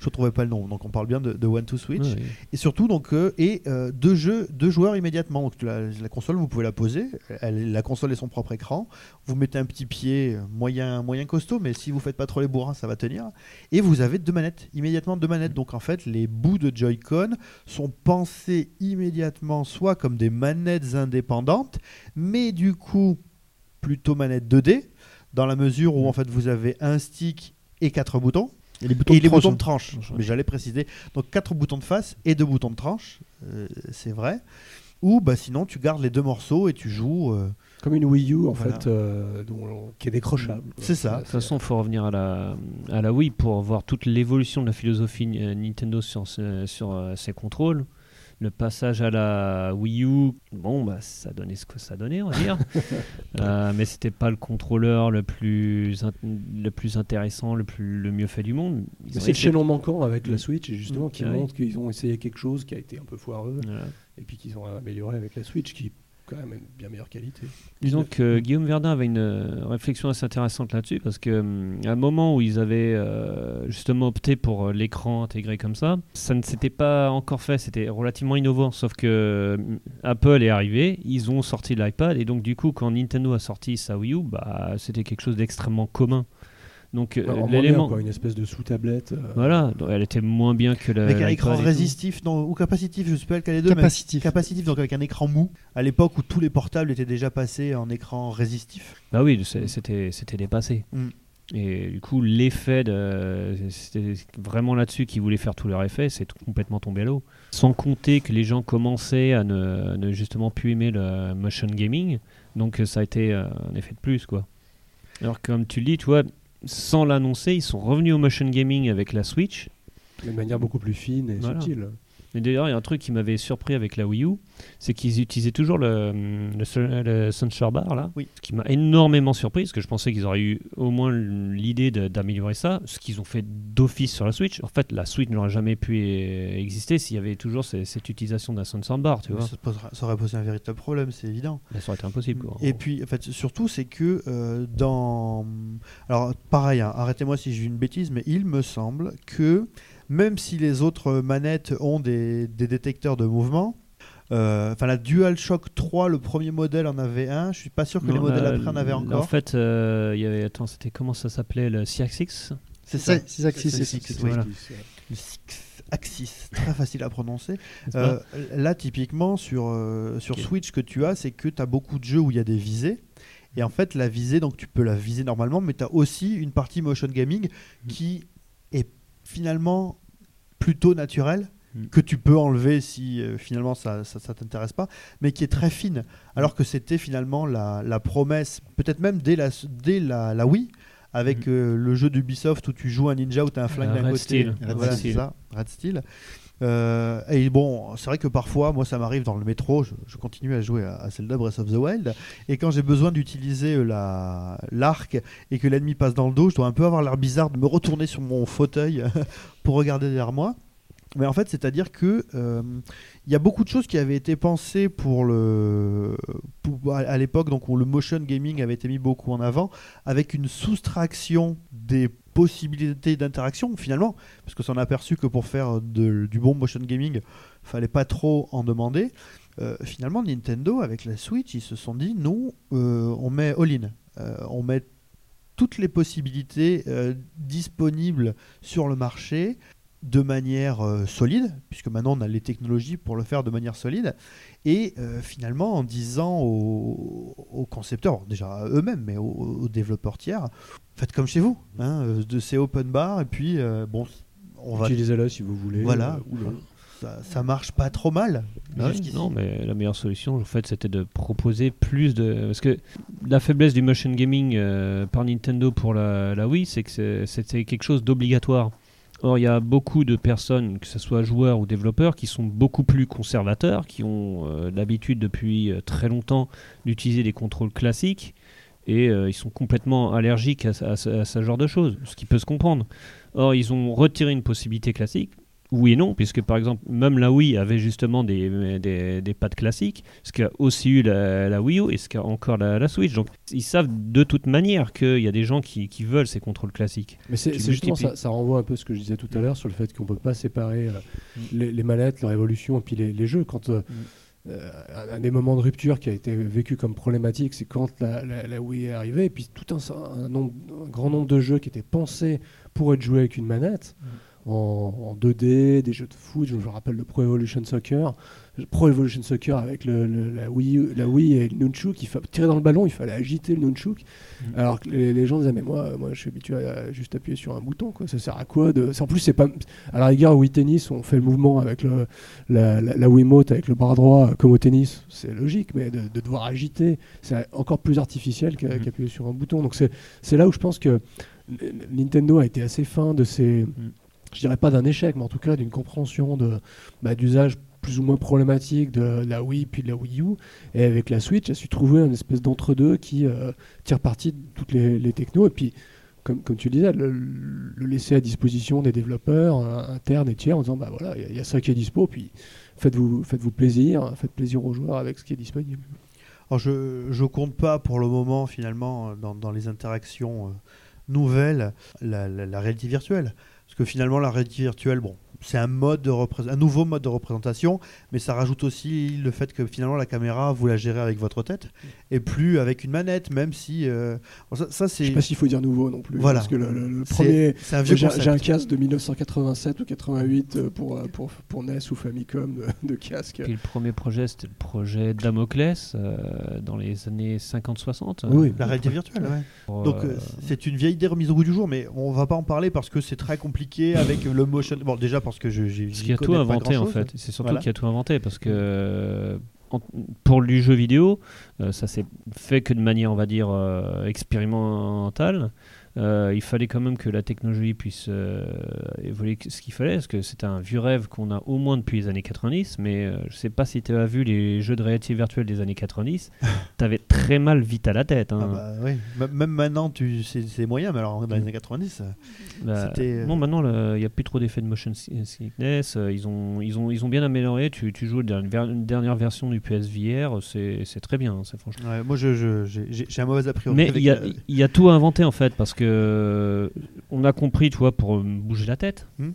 Je ne trouvais pas le nom. Donc on parle bien de, de One to Switch. Et surtout, donc, euh, et euh, deux, jeux, deux joueurs immédiatement. Donc, la, la console, vous pouvez la poser. Elle- la console est son propre écran. Vous mettez un petit pied euh, moyen, moyen costaud, mais si vous faites pas trop les bourrins, ça va tenir. Et vous avez deux manettes, immédiatement deux manettes. Donc, en fait, les bouts de Joy-Con sont pensés immédiatement soit comme des manettes indépendantes, mais du coup, plutôt manettes 2D, dans la mesure où, en fait, vous avez un stick et quatre boutons. Et les boutons Et de les tranche, boutons de tranche. Tranche, ouais. Mais j'allais préciser. Donc quatre boutons de face et deux boutons de tranche. euh, c'est vrai. Ou bah, sinon, tu gardes les deux morceaux et tu joues. euh, Comme une Wii U, en Voilà. fait, euh, dont- qui est décrochable. C'est ça. De toute façon, il faut revenir à la, à la Wii pour voir toute l'évolution de la philosophie Nintendo sur, sur ses contrôles. Le passage à la Wii U, bon, bah, ça donnait ce que ça donnait, on va dire. Euh, mais c'était pas le contrôleur le plus, le plus intéressant, le, plus, le mieux fait du monde. C'est le chaînon manquant avec la Switch, et justement, qui oui. montre qu'ils ont essayé quelque chose qui a été un peu foireux, Voilà. et puis qu'ils ont amélioré avec la Switch, qui quand même bien meilleure qualité. Disons que Guillaume Verdun avait une euh, réflexion assez intéressante là-dessus parce que hum, à un moment où ils avaient euh, justement opté pour euh, l'écran intégré comme ça, ça ne s'était pas encore fait, c'était relativement innovant. Sauf que hum, Apple est arrivé, ils ont sorti l'iPad et donc du coup quand Nintendo a sorti sa Wii U, bah c'était quelque chose d'extrêmement commun. Donc euh, Alors, moins bien, l'élément, quoi, une espèce de sous-tablette. euh, voilà, donc elle était moins bien que la avec un écran résistif non, ou capacitif, je sais pas lequel des deux. mais Capacitif. capacitif, donc avec un écran mou. À l'époque où tous les portables étaient déjà passés en écran résistif. Bah oui, c'était c'était dépassé. Mm. Et du coup, l'effet, de- c'était vraiment là-dessus qu'ils voulaient faire tout leur effet, c'est complètement tombé à l'eau. Sans compter que les gens commençaient à ne, ne justement plus aimer le motion gaming, donc euh, ça a été un effet de plus, quoi. Alors comme tu le dis, tu vois, sans l'annoncer, ils sont revenus au motion gaming avec la Switch. de manière beaucoup plus fine et Voilà. subtile. Et d'ailleurs, il y a un truc qui m'avait surpris avec la Wii U, c'est qu'ils utilisaient toujours le, le, Sunshine Bar, là. Oui. Ce qui m'a énormément surpris, parce que je pensais qu'ils auraient eu au moins l'idée d'améliorer ça, ce qu'ils ont fait d'office sur la Switch. En fait, la Switch n'aurait jamais pu euh, exister s'il y avait toujours ces- cette utilisation d'un Sunshine Bar, tu vois. Ça, posera- ça aurait posé un véritable problème, c'est évident. Ça aurait été impossible, quoi. Et puis, en fait, surtout, c'est que euh, dans. Alors, pareil, hein, arrêtez-moi si j'ai une bêtise, mais il me semble que même si les autres manettes ont des, des détecteurs de mouvement, euh, enfin, la DualShock 3, le premier modèle en avait un, je suis pas sûr que les Non, modèles là, après en avaient En encore. fait, euh, il y avait. Attends, c'était comment ça s'appelait Le CX c'est ça. C'est six axis, C'est c'est six, six, oui. voilà. Le Six Axis, très facile à prononcer. Euh, là, typiquement, sur, euh, sur Ok. Switch, ce que tu as, c'est que tu as beaucoup de jeux où il y a des visées. Et en fait, la visée, donc tu peux la viser normalement, mais tu as aussi une partie motion gaming Mm. qui finalement plutôt naturelle, Mm. que tu peux enlever si euh, finalement ça ça, ça t'intéresse pas, mais qui est très fine. Alors que c'était finalement la, la promesse, peut-être même dès la, dès la, la Wii, avec Mm. euh, le jeu d'Ubisoft où tu joues un ninja où tu as un flingue d'un Red côté. Steel. Red Voilà, Steel. c'est ça, Red Steel. Euh, et bon, c'est vrai que parfois, moi, ça m'arrive dans le métro, je, continue à jouer à, à Zelda Breath of the Wild, et quand j'ai besoin d'utiliser euh, la- l'arc et que l'ennemi passe dans le dos, je dois un peu avoir l'air bizarre de me retourner sur mon fauteuil pour regarder derrière moi. Mais en fait, c'est-à-dire que euh, il y a beaucoup de choses qui avaient été pensées pour le à, l'époque, donc où le motion gaming avait été mis beaucoup en avant, avec une soustraction des possibilités d'interaction finalement, parce que s'en aperçu que pour faire du bon motion gaming, fallait pas trop en demander. Euh, finalement, Nintendo avec la Switch, ils se sont dit nous, euh, on met all-in, on met toutes les possibilités disponibles sur le marché de manière euh, solide, puisque maintenant on a les technologies pour le faire de manière solide, et euh, finalement en disant aux, aux concepteurs, déjà eux-mêmes, mais aux, aux développeurs tiers, faites comme chez vous, hein, euh, de ces open bar, et puis euh, bon, on va, Utilisez-la si vous voulez. Voilà. euh, ou ça, ça marche pas trop mal. Ah non, mais la meilleure solution, en fait, c'était de proposer plus de. Parce que la faiblesse du motion gaming euh, par Nintendo pour la, la Wii, c'est que c'est- c'était quelque chose d'obligatoire. Or, il y a beaucoup de personnes, que ce soit joueurs ou développeurs, qui sont beaucoup plus conservateurs, qui ont euh, l'habitude depuis euh, très longtemps d'utiliser des contrôles classiques, et euh, ils sont complètement allergiques à, ce- genre de choses, ce qui peut se comprendre. Or, ils ont retiré une possibilité classique, oui et non, puisque par exemple, même la Wii avait justement des, des, des pads classiques, ce qu'a aussi eu la, la, Wii U et ce qu'a encore la, la, Switch. Donc ils savent de toute manière qu'il y a des gens qui, qui, veulent ces contrôles classiques. Mais c'est justement ça, ça, renvoie un peu à ce que je disais tout à l'heure sur le fait qu'on ne peut pas séparer euh, mm. les, les, manettes, leur évolution et puis les, les jeux. Quand. Euh, mm euh, un, des moments de rupture qui a été vécu comme problématique, c'est quand la, la, Wii est arrivée, et puis tout un, un, nombre, un, grand nombre de jeux qui étaient pensés pour être joués avec une manette. Mm en, 2D, des jeux de foot. Je me rappelle le Pro Evolution Soccer. Pro Evolution Soccer avec le, la, Wii, la Wii et le Nunchuk, il fallait tirer dans le ballon, il fallait agiter le Nunchuk. Mm. Alors que les, gens disaient, mais moi, moi je suis habitué à juste appuyer sur un bouton, quoi. ça sert à quoi de... En plus, c'est pas. À la rigueur, au Wii Tennis, on fait le mouvement avec le, la, la, Wiimote, avec le bras droit, comme au tennis, c'est logique, mais de, devoir agiter, c'est encore plus artificiel mm. qu'appuyer sur un bouton. Donc c'est là où je pense que Nintendo a été assez fin de ses. Mm je dirais pas d'un échec, mais en tout cas d'une compréhension de bah, d'usage plus ou moins problématique de la Wii puis de la Wii U. Et avec la Switch, j'ai su trouver espèce d'entre-deux qui euh, tire parti de toutes les, technos. Et puis, comme, comme tu le disais, le, laisser à disposition des développeurs internes et tiers en disant bah voilà, il y, a ça qui est dispo, puis faites-vous faites -vous plaisir, faites plaisir aux joueurs avec ce qui est disponible. Alors je ne compte pas pour le moment, finalement, dans, les interactions euh, nouvelles, la réalité virtuelle. Parce que finalement, la réalité virtuelle, bon, c'est un, mode de un nouveau mode de représentation, mais ça rajoute aussi le fait que finalement la caméra, vous la gérez avec votre tête et plus avec une manette, même si. Euh, ça, ça c'est. Je sais pas s'il faut dire nouveau non plus. Voilà. Parce que le, premier. C'est un vieux J'ai un casque de 1987 ou 88 euh, pour, euh, pour, pour NES ou Famicom de, casque. Et le premier projet, c'était le projet Damoclès dans les années 50-60. Oui, la réalité virtuelle, ouais. Donc c'est une vieille idée remise au goût du jour, mais on va pas en parler parce que c'est très compliqué avec le motion. Bon, déjà parce que. Parce qu'il a tout inventé en fait. C'est surtout qu'il a tout inventé parce que pour du jeu vidéo, euh, ça s'est fait que de manière, on va dire, euh, expérimentale. Euh, il fallait quand même que la technologie puisse euh, évoluer ce qu'il fallait, parce que c'était un vieux rêve qu'on a au moins depuis les années 90, mais euh, je sais pas si tu as vu les jeux de réalité virtuelle des années 90, tu avais très mal vite à la tête. Hein. Ah bah, oui. Même maintenant, c'est moyen, mais alors dans les années 90, bah, Non, maintenant, il n'y a plus trop d'effets de motion sickness, ils, ont, ils, ont, ils ont bien amélioré, tu, tu joues une, dernière version du PSVR, c'est très bien, hein, franchement. moi, j'ai je, un mauvais a priori. Mais il y, y, a tout à inventer en fait, parce que on a compris, tu vois, pour bouger la tête. Hmm.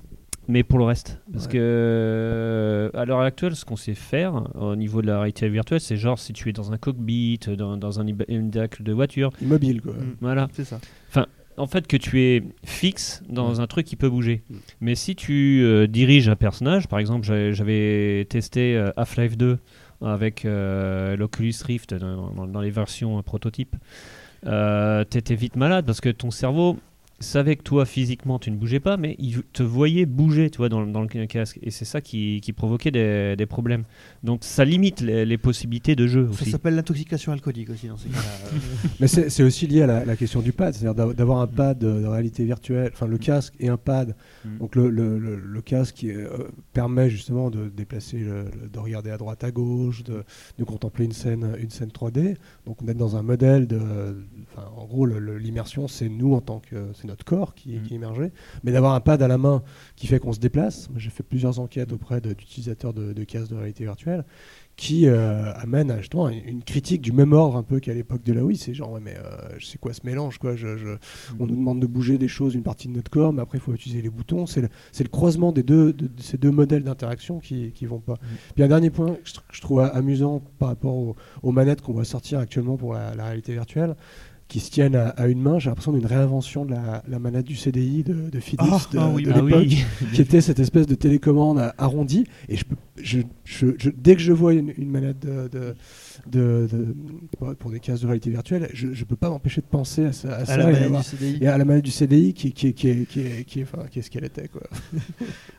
Mais pour le reste, parce que à l'heure actuelle, ce qu'on sait faire au niveau de la réalité virtuelle, c'est genre si tu es dans un cockpit, dans, dans un habitacle de voiture, immobile quoi. Hmm. Voilà. C'est ça. Enfin, en fait, que tu es fixe dans un truc qui peut bouger. Hmm. Mais si tu euh, diriges un personnage, par exemple, j'avais testé euh, Half-Life 2 avec euh, l'Oculus Rift dans, dans, les versions prototypes. Euh, t'étais vite malade parce que ton cerveau savait que toi physiquement tu ne bougeais pas, mais il te voyait bouger, tu vois, dans, dans le casque. Et c'est ça qui, qui provoquait des, des, problèmes. Donc ça limite les, les possibilités de jeu. Ça s'appelle l'intoxication alcoolique aussi dans ces cas-là. mais c'est aussi lié à la, la, question du pad, c'est-à-dire d'avoir un pad de, réalité virtuelle, enfin le mm. casque et un pad. Mm. Donc le, le, le, casque qui euh, permet justement de déplacer, de regarder à droite, à gauche, de, de, contempler une scène, une scène 3D. Donc on est dans un modèle de, en gros l'immersion c'est nous en tant que notre corps qui, mm. qui émergeait, mais d'avoir un pad à la main qui fait qu'on se déplace. J'ai fait plusieurs enquêtes auprès d'utilisateurs de, de casques de réalité virtuelle qui euh, amène à justement une critique du même ordre un peu qu'à l'époque de la Wii. C'est genre, ouais, mais euh, sais quoi ce mélange quoi? Je, je, On nous demande de bouger des choses, une partie de notre corps, mais après il faut utiliser les boutons. C'est le, le, croisement des deux, de, ces deux modèles d'interaction qui, qui vont pas. Mm. Puis un dernier point que je, trouve amusant par rapport aux, manettes qu'on voit sortir actuellement pour la, la réalité virtuelle, qui se tiennent à, une main. J'ai l'impression d'une réinvention de la, manette du CDI de, de Philips ah, de, ah ah l'époque, qui était cette espèce de télécommande arrondie. Et je, je, je, dès que je vois une, manette de, de, pour des cases de réalité virtuelle, je ne peux pas m'empêcher de penser à, ça, à, la manette du CDI. et à la manette du CDI qui, qui, qui, est, qui, est, qui, est, enfin, qui est ce qu'elle était. Quoi.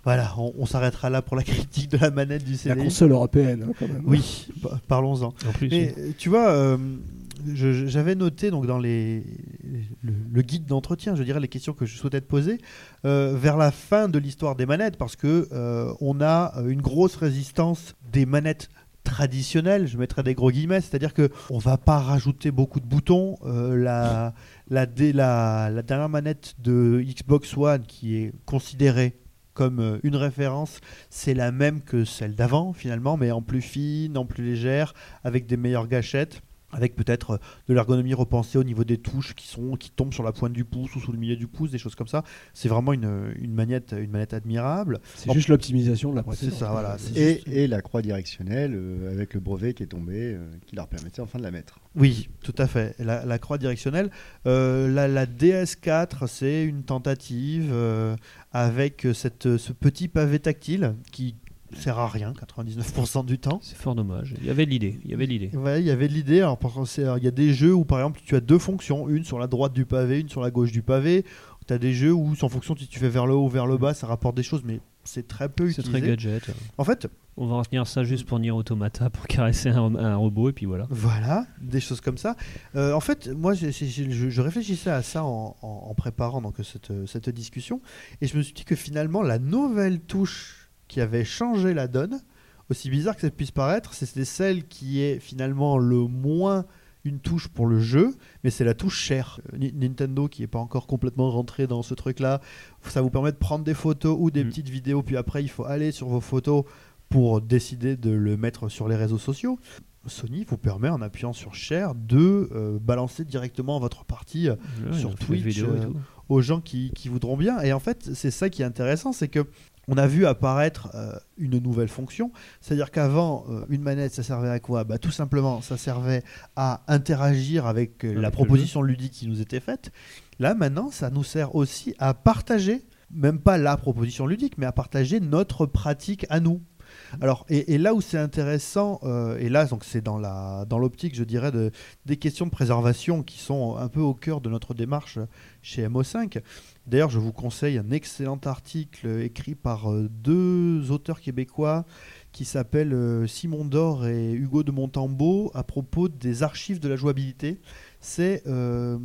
voilà, on, s'arrêtera là pour la critique de la manette du CDI. La console européenne, hein, quand même. Oui, parlons-en. En plus, Mais, tu vois, euh, j'avais noté donc dans les, le, guide d'entretien, je dirais les questions que je souhaitais te poser, euh, vers la fin de l'histoire des manettes, parce que euh, on a une grosse résistance des manettes traditionnelles, je mettrais des gros guillemets, c'est-à-dire que on va pas rajouter beaucoup de boutons. Euh, la, la, dernière manette de Xbox One qui est considérée comme une référence, c'est la même que celle d'avant finalement, mais en plus fine, en plus légère, avec des meilleures gâchettes avec peut-être euh, de l'ergonomie repensée au niveau des touches qui sont qui tombent sur la pointe du pouce ou sous le milieu du pouce, des choses comme ça. C'est vraiment une, une manette une manette admirable. C'est juste l'optimisation de la C'est précédente. ça, voilà. c'est Et, juste- et la croix directionnelle euh, avec le brevet qui est tombé, euh, qui leur permettait enfin de la mettre. Oui, tout à fait. La, la croix directionnelle. Euh, la, la DS4, c'est une tentative euh, avec cette, ce petit pavé tactile qui sert à rien 99% du temps. C'est fort dommage. Il y avait de l'idée. Il y avait de l'idée. Ouais, il y avait l'idée. Alors, c'est- il y a des jeux où, par exemple, tu as deux fonctions, une sur la droite du pavé, une sur la gauche du pavé. Tu as des jeux où, en fonction si tu fais vers le haut ou vers le bas, ça rapporte des choses, mais c'est très peu C'est utilisé. très gadget. En fait, On va retenir ça juste pour Nier Automata, pour caresser un, un robot, et puis voilà. Voilà, des choses comme ça. Euh, en fait, moi, je, je réfléchissais à ça en, en- en préparant donc, cette, cette discussion, et je me suis dit que finalement, la nouvelle touche qui avait changé la donne, aussi bizarre que ça puisse paraître, c'était celle qui est finalement le moins une touche pour le jeu, mais c'est la touche chère. Euh, Ni- Nintendo qui n'est pas encore complètement rentré dans ce truc-là, ça vous permet de prendre des photos ou des Mm. petites vidéos, puis après il faut aller sur vos photos pour décider de le mettre sur les réseaux sociaux. Sony vous permet en appuyant sur Share de euh, balancer directement votre partie euh, Sur Twitch, euh, aux gens qui, qui voudront bien. Et en fait, c'est ça qui est intéressant, c'est que on a vu apparaître euh, une nouvelle fonction. C'est-à-dire qu'avant, euh, une manette, ça servait à quoi? Bah, Tout simplement, ça servait à interagir avec, euh, Avec la proposition ludique qui nous était faite. Là, maintenant, ça nous sert aussi à partager, même pas la proposition ludique, mais à partager notre pratique à nous. Alors, et, et là où c'est intéressant, euh, et là, donc c'est dans la dans l'optique, je dirais, de, des questions de préservation qui sont un peu au cœur de notre démarche chez MO5. D'ailleurs, je vous conseille un excellent article écrit par euh, deux auteurs québécois qui s'appellent euh, Simon Dor et Hugo de Montembeau à propos des archives de la jouabilité. C'est euh,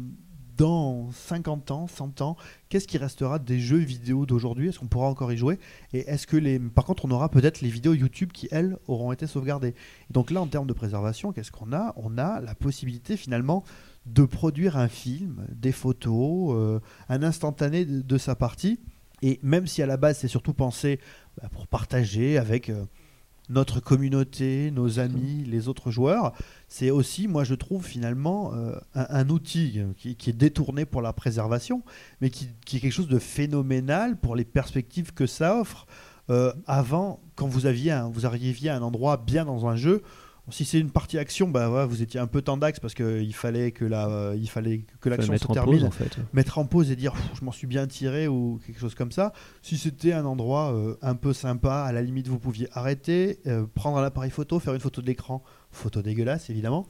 dans 50 ans, 100 ans, qu'est-ce qui restera des jeux vidéo d'aujourd'hui? Est-ce qu'on pourra encore y jouer? Et est-ce que les. Par contre, on aura peut-être les vidéos YouTube qui, elles, auront été sauvegardées? Donc là, en termes de préservation, qu'est-ce qu'on a? On a la possibilité finalement de produire un film, des photos, euh, un instantané de, de sa partie. Et même si à la base, c'est surtout pensé bah, pour partager avec. euh, notre communauté, nos amis, les autres joueurs, c'est aussi, moi je trouve finalement, euh, un, un outil qui, qui est détourné pour la préservation, mais qui, qui est quelque chose de phénoménal pour les perspectives que ça offre. Avant, quand vous, aviez un- vous arriviez à un endroit bien dans un jeu, si c'est une partie action, bah ouais, vous étiez un peu tendax parce qu'il fallait que la, euh, il fallait que l'action se termine pause, en fait. mettre en pause et dire je m'en suis bien tiré ou quelque chose comme ça. Si c'était un endroit euh, un peu sympa, à la limite vous pouviez arrêter, euh, prendre un appareil photo, faire une photo de l'écran, photo dégueulasse évidemment,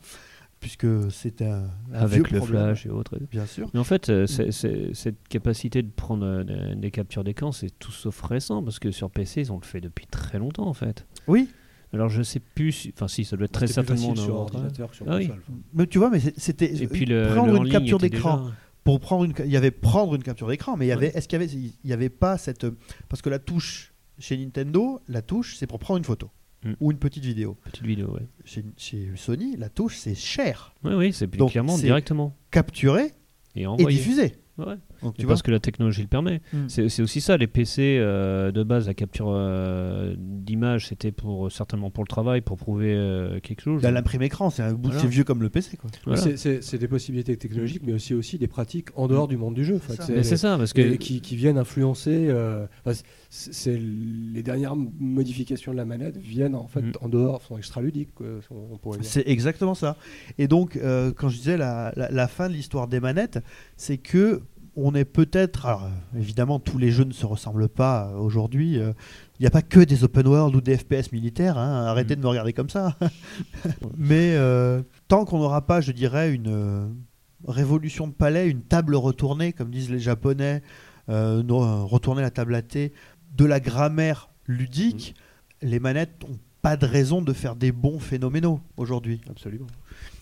puisque c'était un, un Avec vieux le problème, flash et autres. bien sûr. Mais en fait, euh, c'est- c'est- cette capacité de prendre euh, des- des captures d'écran, c'est tout sauf récent, parce que sur PC, ils ont le fait depuis très longtemps, en fait. Oui, Alors, je sais plus, si- enfin, si, ça doit être très plus certainement sur ordinateur que sur Ah oui. console. mais tu vois, mais c'était Et puis, le, prendre le en une ligne capture était d'écran. déjà- pour prendre une, il y avait prendre une capture d'écran, mais il y avait, Ouais. est-ce qu'il y avait, il y avait pas cette, parce que la touche chez Nintendo, la touche c'est pour prendre une photo Mm. ou une petite vidéo. Petite vidéo, ouais. Chez, chez Sony, la touche c'est cher, Oui, oui, c'est Donc, clairement c'est- directement. capturé Et et. Ouais. Donc tu vois, parce que la technologie le permet. Mm. C'est c'est aussi ça, les PC euh, de base, la capture euh, d'image, c'était pour certainement pour le travail, pour prouver euh, quelque chose. L'imprime écran, c'est Voilà. c'est vieux comme le PC quoi. Voilà. C'est- C'est c'est des possibilités technologiques, mais aussi, aussi des pratiques en dehors du monde du jeu. fait. ça. C'est ça, parce que et qui, qui viennent influencer. euh, c'est c'est les dernières modifications de la manette viennent en fait Mm. en dehors, sont extra ludiques. on pourrait dire. C'est exactement ça. Et donc, euh, quand je disais la, la- la fin de l'histoire des manettes, c'est que on est peut-être. Alors, évidemment, tous les jeux ne se ressemblent pas euh, aujourd'hui. euh, Il n'y a pas que des open world ou des FPS militaires. hein, arrêtez Mm. de me regarder comme ça. Mais euh, tant qu'on n'aura pas, je dirais, une euh, révolution de palais, une table retournée, comme disent les Japonais, euh, retourner la table à thé, de la grammaire ludique, les manettes n'ont pas de raison de faire des bons phénoménaux aujourd'hui. Absolument.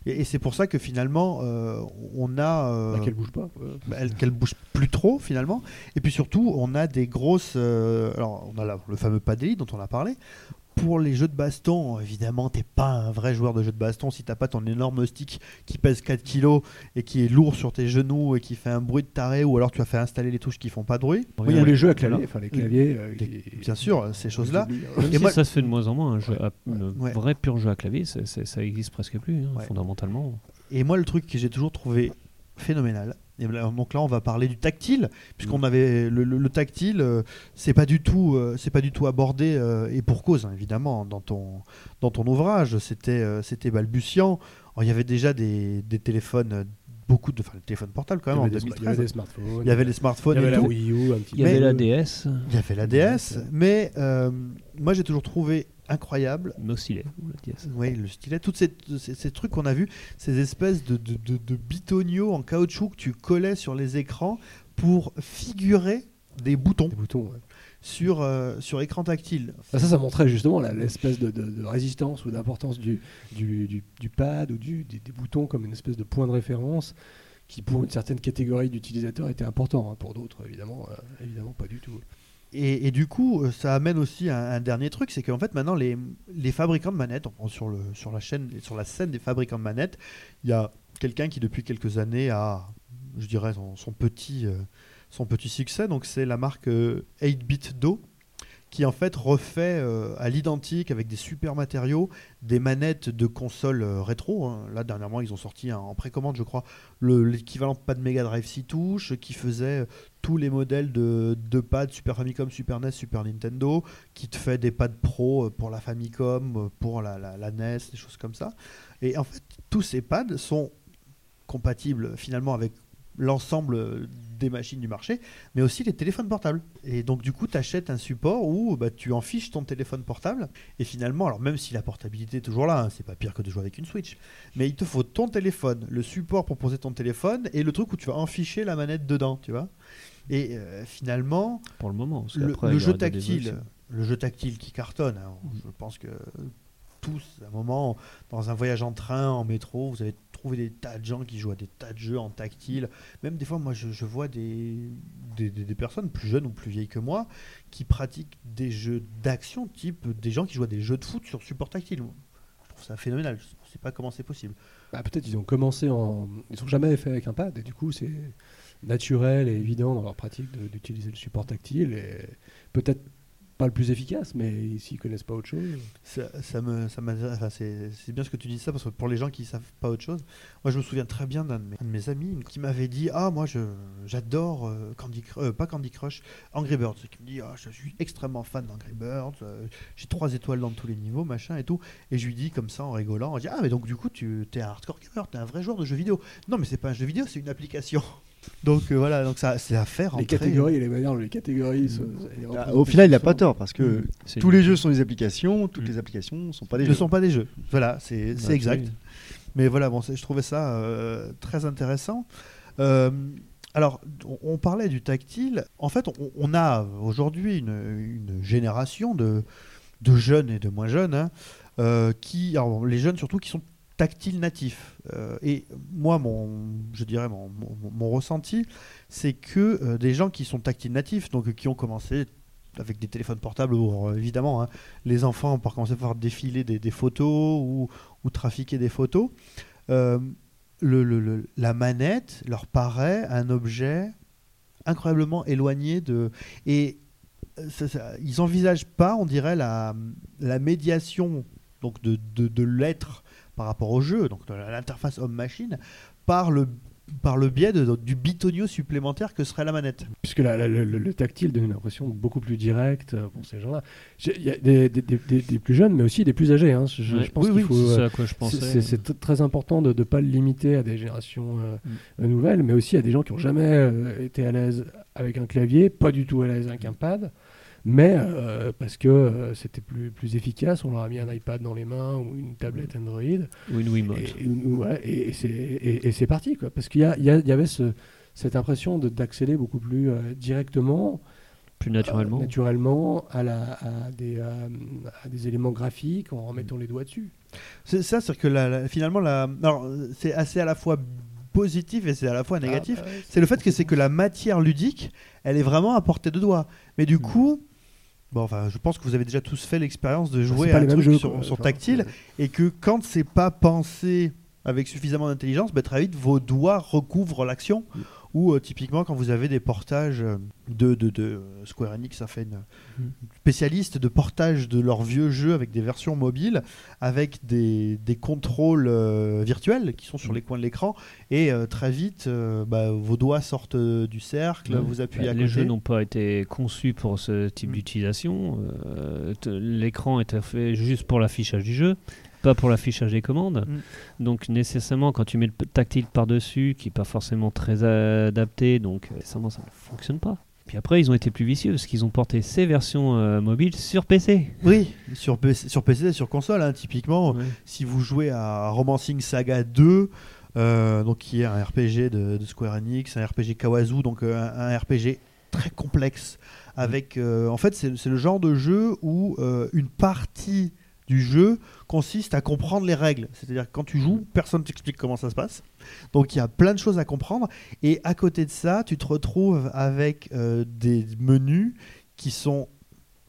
Et, et c'est pour ça que finalement, euh, on a. euh, Bah, qu'elle bouge pas. bah, elle- qu'elle bouge plus trop finalement. Et puis surtout, on a des grosses. euh, alors, on a la- le fameux pad d'élite dont on a parlé. Pour les jeux de baston, évidemment, t'es pas un vrai joueur de jeux de baston si t'as pas ton énorme stick qui pèse 4 kilos et qui est lourd sur tes genoux et qui fait un bruit de taré, ou alors tu as fait installer les touches qui font pas de bruit. Oui, ou les jeux à clavier, enfin les claviers. euh, qui- Bien sûr, ces choses-là. hein. Et si moi- ça se fait de moins en moins, un, jeu à- un Ouais. vrai pur jeu à clavier, c'est- c'est- ça existe presque plus, hein, Ouais. fondamentalement. Et moi, le truc que j'ai toujours trouvé phénoménal. Et là- donc là, on va parler du tactile, puisqu'on avait le, le- le tactile, euh, c'est pas du tout, euh, c'est pas du tout abordé euh, et pour cause, hein, évidemment, dans ton dans ton ouvrage, c'était euh, c'était balbutiant. Alors, il y avait déjà des, des téléphones, beaucoup de, enfin, les téléphones portables quand Il y même en avait des- il y 2013. avait des smartphones. Il y avait les smartphones il y avait et la tout. Wii U, un petit Il y avait la DS, Il y avait la DS, mais euh, moi j'ai toujours trouvé incroyable la DS. Oui, le stylet, tous ces, ces- ces trucs qu'on a vus, ces espèces de, de, de, de bitonio en caoutchouc que tu collais sur les écrans pour figurer des boutons Des boutons. ouais. sur, euh, sur écran tactile. Ah, ça, ça montrait justement l'espèce de, de- de résistance ou d'importance du, du, du- du pad ou du, des, des boutons comme une espèce de point de référence qui, pour une certaine catégorie d'utilisateurs, était important. hein. Pour d'autres, évidemment, euh, évidemment, pas du tout. Et, du coup, euh, ça amène aussi un, un dernier truc, c'est qu'en fait maintenant les, fabricants de manettes, sur, sur, la scène des fabricants de manettes, il y a quelqu'un qui depuis quelques années a, je dirais, son, euh, petit succès. Donc c'est la marque euh, 8-bit Do qui en fait refait euh, à l'identique avec des super matériaux des manettes de consoles euh, rétro. hein. Là dernièrement ils ont sorti en précommande je crois le- l'équivalent pas de Mega Drive 6 touches qui faisait euh, tous les modèles de, pads Super Famicom, Super NES, Super Nintendo, qui te fait des pads pro pour la Famicom, pour la NES, des choses comme ça. Et en fait, tous ces pads sont compatibles finalement avec l'ensemble des machines du marché, mais aussi les téléphones portables. Et donc du coup, tu achètes un support où bah, tu en fiches ton téléphone portable, et finalement, alors même si la portabilité est toujours là, hein, c'est pas pire que de jouer avec une Switch, mais il te faut ton téléphone, le support pour poser ton téléphone, et le truc où tu vas enficher la manette dedans, tu vois. Et euh, finalement, Pour le moment. parce le, jeu tactile, le jeu tactile qui cartonne. hein, Je pense que tous, à un moment, dans un voyage en train, en métro, vous avez trouvé des tas de gens qui jouent à des tas de jeux en tactile. Même des fois, moi, je, vois des, des, personnes plus jeunes ou plus vieilles que moi qui pratiquent des jeux d'action, type des gens qui jouent à des jeux de foot sur support tactile. Je trouve ça phénoménal. Je ne sais pas comment c'est possible. Bah, Peut-être ils ont commencé en. Ils sont jamais fait avec un pad, et du coup, c'est naturel et évident dans leur pratique d'utiliser le support tactile. Et peut-être pas le plus efficace, mais s'ils connaissent pas autre chose. Ça, me, ça. Enfin, c'est, bien ce que tu dis ça parce que pour les gens qui savent pas autre chose, moi je me souviens très bien d'un de mes, amis qui m'avait dit ah moi j'adore euh, Candy euh, pas Candy Crush Angry Birds qui me dit ah je suis extrêmement fan d'Angry Birds euh, j'ai trois étoiles dans tous les niveaux machin et tout et je lui dis comme ça en rigolant on dit ah mais donc du coup tu es un hardcore gamer t'es un vrai joueur de jeux vidéo non mais c'est pas un jeu vidéo c'est une application donc euh, voilà donc ça c'est à faire Les catégories et les manières dont les catégories. les Ah, Au final, il n'a pas tort parce que Mm. C'est tous les jeux sont des applications, toutes Mm. les applications ne sont pas des ne jeux. sont pas des jeux voilà c'est, Ouais, exact Mais voilà, bon, je trouvais ça euh, très intéressant. Euh, alors, on, on parlait du tactile. En fait, on, on a aujourd'hui une, une génération de, de jeunes et de moins jeunes hein, euh, qui, alors, les jeunes surtout, qui sont tactiles natifs. Euh, et moi, mon, je dirais mon, ressenti, c'est que euh, des gens qui sont tactiles natifs, donc qui ont commencé avec des téléphones portables, où, euh, évidemment, hein, les enfants ont commencé par défiler des, photos ou, ou trafiquer des photos, la manette leur paraît un objet incroyablement éloigné de... Et ils envisagent pas, on dirait, la, médiation donc de l'être par rapport au jeu, donc de l'interface homme-machine, par le, par le biais de- du bitonio supplémentaire que serait la manette. Puisque la- la- le, le tactile donne une impression beaucoup plus directe euh, pour ces gens-là. Il y a des, des- des- des- des plus jeunes, mais aussi des plus âgés. hein. Je, pense Oui, qu'il oui, faut. c'est euh, ça à quoi je c'est- pensais. C'est c'est t- très important de ne pas le limiter à des générations euh, Mm. euh, nouvelles, mais aussi à des gens qui n'ont jamais euh, été à l'aise avec un clavier, pas du tout à l'aise avec un pad, mais euh, parce que euh, c'était plus, plus efficace, on leur a mis un iPad dans les mains ou une tablette Android. Ou une Wiimote. Et, et- ouais, et- et c'est- et- et c'est parti, quoi. Parce qu'il y, a- il y a- y avait ce- cette impression de- d'accéder beaucoup plus euh, directement, Plus euh, naturellement. naturellement à, la- à des, euh, à des éléments graphiques en remettant les doigts dessus. C'est ça, c'est que la- la- finalement, la, alors, c'est assez à la fois positif et c'est à la fois négatif. Ah, bah, ouais, c'est le fait que c'est que la matière ludique, elle est vraiment à portée de doigt. Mais du Mm. coup, Bon, enfin, je pense que vous avez déjà tous fait l'expérience de Enfin, jouer à un truc jeux, sur, sur tactile et que quand c'est pas pensé avec suffisamment d'intelligence, bah, très vite vos doigts recouvrent l'action. Mm. Ou euh, typiquement quand vous avez des portages euh, de, de, de Square Enix, ça fait une Mm. spécialiste de portage de leurs vieux jeux avec des versions mobiles, avec des, des contrôles euh, virtuels qui sont sur Mm. les coins de l'écran et euh, très vite euh, bah, vos doigts sortent euh, du cercle, Ouais. vous appuyez Bah, à les côté. jeux n'ont pas été conçus pour ce type Mm. d'utilisation. Euh, L'écran était fait juste pour l'affichage du jeu, pas pour l'affichage des commandes. Mm. Donc nécessairement, quand tu mets le tactile par-dessus, qui n'est pas forcément très adapté, donc euh, nécessairement ça ne fonctionne pas. Puis après, ils ont été plus vicieux parce qu'ils ont porté ces versions euh, mobiles sur PC. Oui, sur PC, sur PC sur console, hein, typiquement. si vous jouez à Romancing Saga 2, euh, donc qui est un RPG de, de Square Enix, un RPG Kawazu, donc euh, un, un RPG très complexe. Avec, en fait, c'est le genre de jeu où une partie du jeu consiste à comprendre les règles. C'est-à-dire que quand tu joues, personne t'explique comment ça se passe. Donc il y a plein de choses à comprendre. Et à côté de ça, tu te retrouves avec euh, des menus qui sont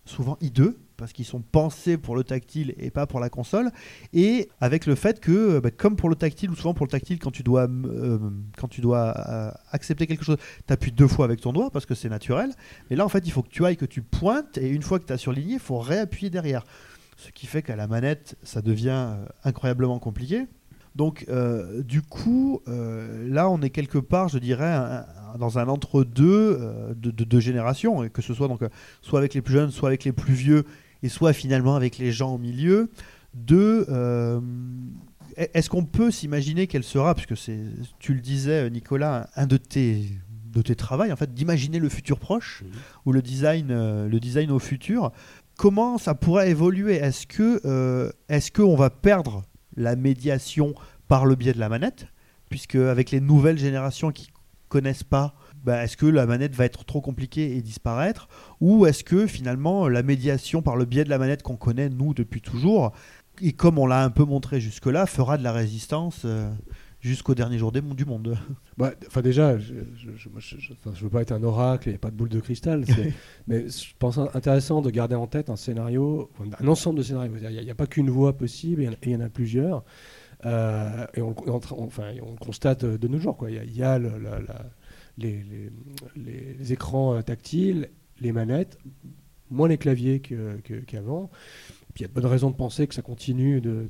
souvent hideux parce qu'ils sont pensés pour le tactile et pas pour la console et avec le fait que bah, comme pour le tactile ou souvent pour le tactile quand tu dois euh, quand tu dois euh, accepter quelque chose tu appuies deux fois avec ton doigt parce que c'est naturel mais là en fait il faut que tu ailles que tu pointes et une fois que tu as surligné il faut réappuyer derrière ce qui fait qu'à la manette ça devient euh, incroyablement compliqué donc euh, du coup euh, là on est quelque part je dirais un- un- dans un entre-deux euh, de, de deux générations et que ce soit donc soit avec les plus jeunes soit avec les plus vieux et soit finalement avec les gens au milieu de est-ce qu'on peut s'imaginer quelle sera puisque c'est tu le disais Nicolas un de tes de tes travaux en fait d'imaginer le futur proche Mhm. ou le design le design au futur comment ça pourrait évoluer? Est-ce que euh, est-ce qu'on va perdre la médiation par le biais de la manette? Puisque avec les nouvelles générations qui connaissent pas bah, est-ce que la manette va être trop compliquée et disparaître? Ou est-ce que finalement la médiation par le biais de la manette qu'on connaît nous depuis toujours et comme on l'a un peu montré jusque-là fera de la résistance euh, jusqu'au dernier jour des du monde Bah, Enfin déjà, je, je, je, moi, je- je- enfin, je veux pas être un oracle, il n'y a pas de boule de cristal, mais je pense intéressant de garder en tête un scénario, un ensemble de scénarios. Il n'y a, pas qu'une voie possible, il y en a- et il y en a plusieurs. Euh, et on, enfin, on le constate de nos jours. quoi. Il y a, il y a le- la- la- les, les- les- les écrans euh, tactiles, les manettes, moins les claviers que- qu'avant. Il y a de bonnes raisons de penser que ça continue de,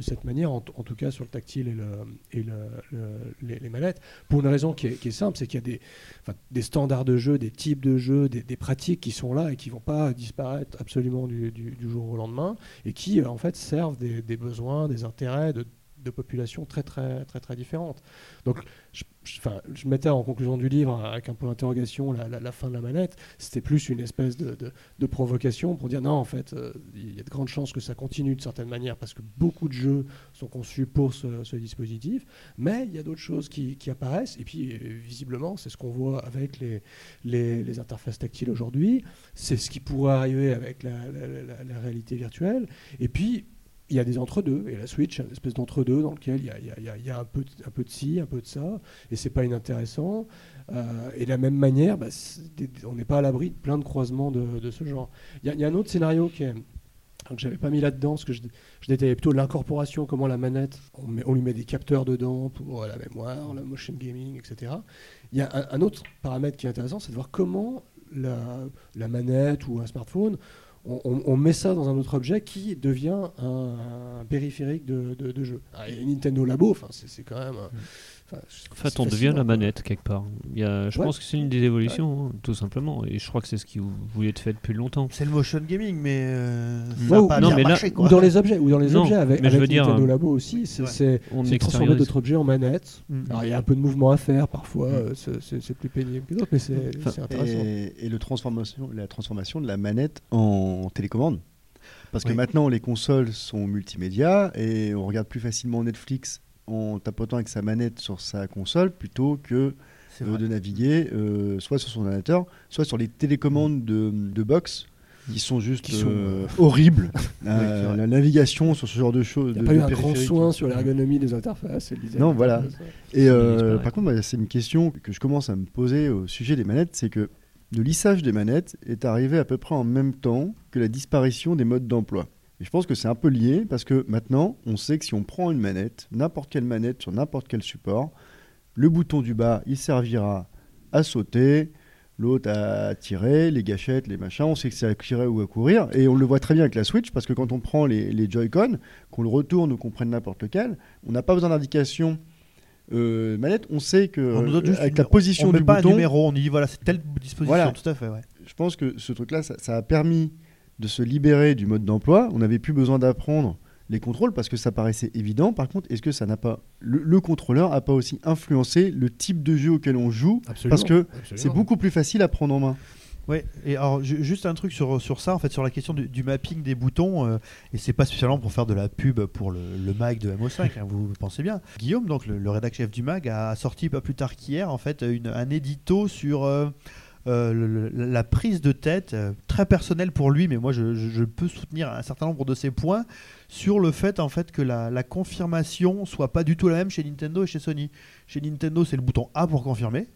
cette manière, en, tout cas sur le tactile et, le, et le- le- les, les manettes, pour une raison qui est, simple, c'est qu'il y a des, standards de jeu, des types de jeux, des, pratiques qui sont là et qui vont pas disparaître absolument du jour au lendemain, et qui euh, en fait servent des, des besoins, des intérêts de, de populations très très très très différentes. Donc, je, je- mettais en conclusion du livre avec un point d'interrogation la, fin de la manette. C'était plus une espèce de, provocation pour dire non, en fait, euh, il y a de grandes chances que ça continue de certaine manière parce que beaucoup de jeux sont conçus pour ce, dispositif. Mais il y a d'autres choses qui, apparaissent. Et puis, euh, visiblement, c'est ce qu'on voit avec les, interfaces tactiles aujourd'hui. C'est ce qui pourrait arriver avec la- la réalité virtuelle. Et puis, il y a des entre-deux. Et la Switch, une espèce d'entre-deux dans lequel il y a, un, peu, de- ci, un peu de ça. Et c'est pas inintéressant. Euh, et de la même manière, bah, on n'est pas à l'abri de plein de croisements de, ce genre. Il y, a- un autre scénario qui est que j'avais pas mis là-dedans, parce que je, détaillais plutôt l'incorporation, comment la manette, on, lui met des capteurs dedans pour la mémoire, la motion gaming, etc. Il y a un, autre paramètre qui est intéressant, c'est de voir comment la manette ou un smartphone, on, on- on met ça dans un autre objet qui devient un, un périphérique de, de- de jeu. Ah, et Nintendo Labo, c'est quand même... un- enfin, En fait, on devient la manette quelque part. Il y a, je Ouais. pense que c'est une des évolutions, hein, tout simplement. Et je crois que c'est ce qui vous vouliez être fait depuis longtemps. c'est le motion gaming mais euh, ça ou- a pas non, bien mais là- marché Ou quoi. dans les objets, ou dans les Non, objets avec, mais je avec veux dire, Nintendo euh, Labo aussi, c'est transformer d'autres objets en manette. Mm. Alors il y a un peu de mouvement à faire parfois, Mm. euh, c'est- plus pénible que d'autres, mais c'est Enfin, intéressant. Et, et le transformation, la transformation de la manette en télécommande. Parce que maintenant, les consoles sont multimédia et on regarde plus facilement Netflix en tapotant avec sa manette sur sa console plutôt que euh, de naviguer euh, soit sur son ordinateur, soit sur les télécommandes de, de box qui sont juste Qui sont, euh, horribles. la navigation sur ce genre de choses. Il n'y a de- pas eu de un grand soin sur l'ergonomie des interfaces. et le. Non, voilà. Et par contre, c'est une question que je commence à me poser au sujet des manettes, c'est que de lissage des manettes est arrivé à peu près en même temps que la disparition des modes d'emploi. Et je pense que c'est un peu lié parce que maintenant, on sait que si on prend une manette, n'importe quelle manette sur n'importe quel support, le bouton du bas, il servira à sauter, l'autre à tirer, les gâchettes, les machins, on sait que c'est à tirer ou à courir. Et on le voit très bien avec la Switch parce que quand on prend les, les Joy-Con, qu'on le retourne ou qu'on prenne n'importe lequel, on n'a pas besoin d'indication euh, manette, on sait que On nous juste avec une- la position on met du pas bouton, un numéro, on dit voilà, c'est telle disposition, Voilà. tout à fait. Ouais. je pense que ce truc-là, ça, ça a permis de se libérer du mode d'emploi. On n'avait plus besoin d'apprendre les contrôles parce que ça paraissait évident. Par contre, est-ce que ça n'a pas le, le contrôleur a pas aussi influencé le type de jeu auquel on joue Parce que c'est beaucoup plus facile à prendre en main. Ouais, et alors ju- juste un truc sur, sur ça, en fait, sur la question du, du mapping des boutons, euh, et c'est pas spécialement pour faire de la pub pour le, le mag de MO5, hein, vous, vous pensez bien. Guillaume, donc le, le rédac chef du mag, a sorti pas plus tard qu'hier, en fait, une, un édito sur euh, euh, le- la prise de tête, euh, très personnelle pour lui, mais moi je, peux soutenir un certain nombre de ses points sur le fait en fait que la, la confirmation soit pas du tout la même chez Nintendo et chez Sony. Chez Nintendo, c'est le bouton A pour confirmer.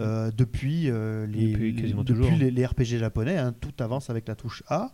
Euh, depuis euh, les, Depuis les- depuis les, les RPG japonais, hein, tout avance avec la touche A.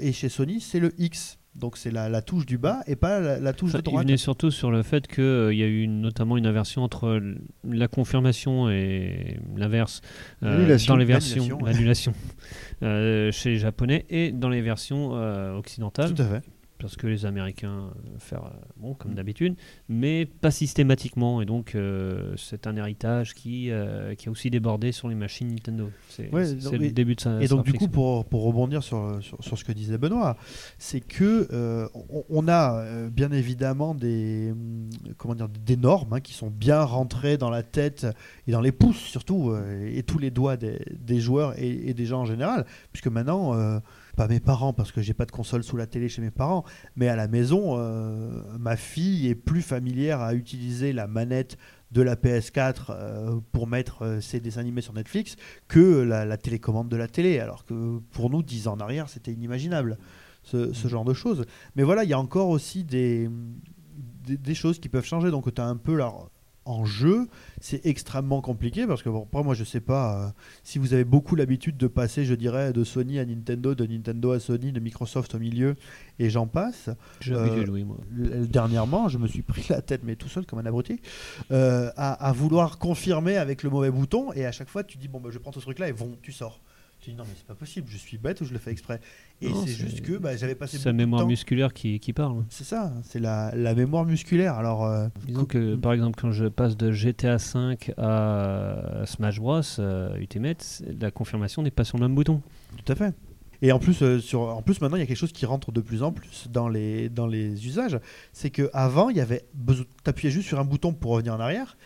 Et chez Sony, c'est le X. Donc c'est la, la touche du bas et pas la, la touche Enfin, de il droite. venait surtout sur le fait qu'il y a eu une- notamment une inversion entre la confirmation et l'inverse euh, L'annulation. dans les versions L'annulation, euh, chez les japonais et dans les versions euh, occidentales Tout à fait. Parce que les américains euh, faire euh, bon comme Mm. d'habitude mais pas systématiquement. Et donc euh, c'est un héritage qui euh, qui a aussi débordé sur les machines Nintendo. C'est Ouais, le début de sa Et donc du coup, pour, pour rebondir sur, sur, sur ce que disait Benoît, c'est que euh, on, on a bien évidemment des, comment dire, des normes hein, qui sont bien rentrées dans la tête et dans les pouces surtout, euh, et tous les doigts des, des joueurs et, et des gens en général, puisque maintenant, euh, pas mes parents parce que j'ai pas de console sous la télé chez mes parents, mais à la maison, euh, ma fille est plus familière à utiliser la manette de la PS4 euh, pour mettre euh, ses dessins animés sur Netflix que la, la télécommande de la télé, alors que pour nous, dix ans en arrière, c'était inimaginable, ce, ce genre de choses. Mais voilà, il y a encore aussi des, des, des choses qui peuvent changer, donc tu as un peu là, en jeu, c'est extrêmement compliqué, parce que bon, après, moi, je sais pas euh, si vous avez beaucoup l'habitude de passer, je dirais, de Sony à Nintendo, de Nintendo à Sony, de Microsoft au milieu, et j'en passe. euh, moi. Dernièrement, je me suis pris la tête, mais tout seul comme un abruti, euh, à, à vouloir confirmer avec le mauvais bouton. Et à chaque fois, tu dis bon, bah, je prends ce truc-là et bon, tu sors. Dis non, mais c'est pas possible, je suis bête ou je le fais exprès? Et c'est juste que bah, j'avais passé de mémoire temps. musculaire qui, qui parle C'est ça, c'est la, la mémoire musculaire. Alors, euh, Disons que par exemple quand je passe de GTA 5 à Smash Bros euh, la confirmation n'est pas sur le même bouton. Tout à fait. Et en plus, euh, sur, en plus, maintenant, il y a quelque chose qui rentre de plus en plus dans les, dans les usages. C'est qu'avant, il y avait besoin. Tu juste sur un bouton pour revenir en arrière.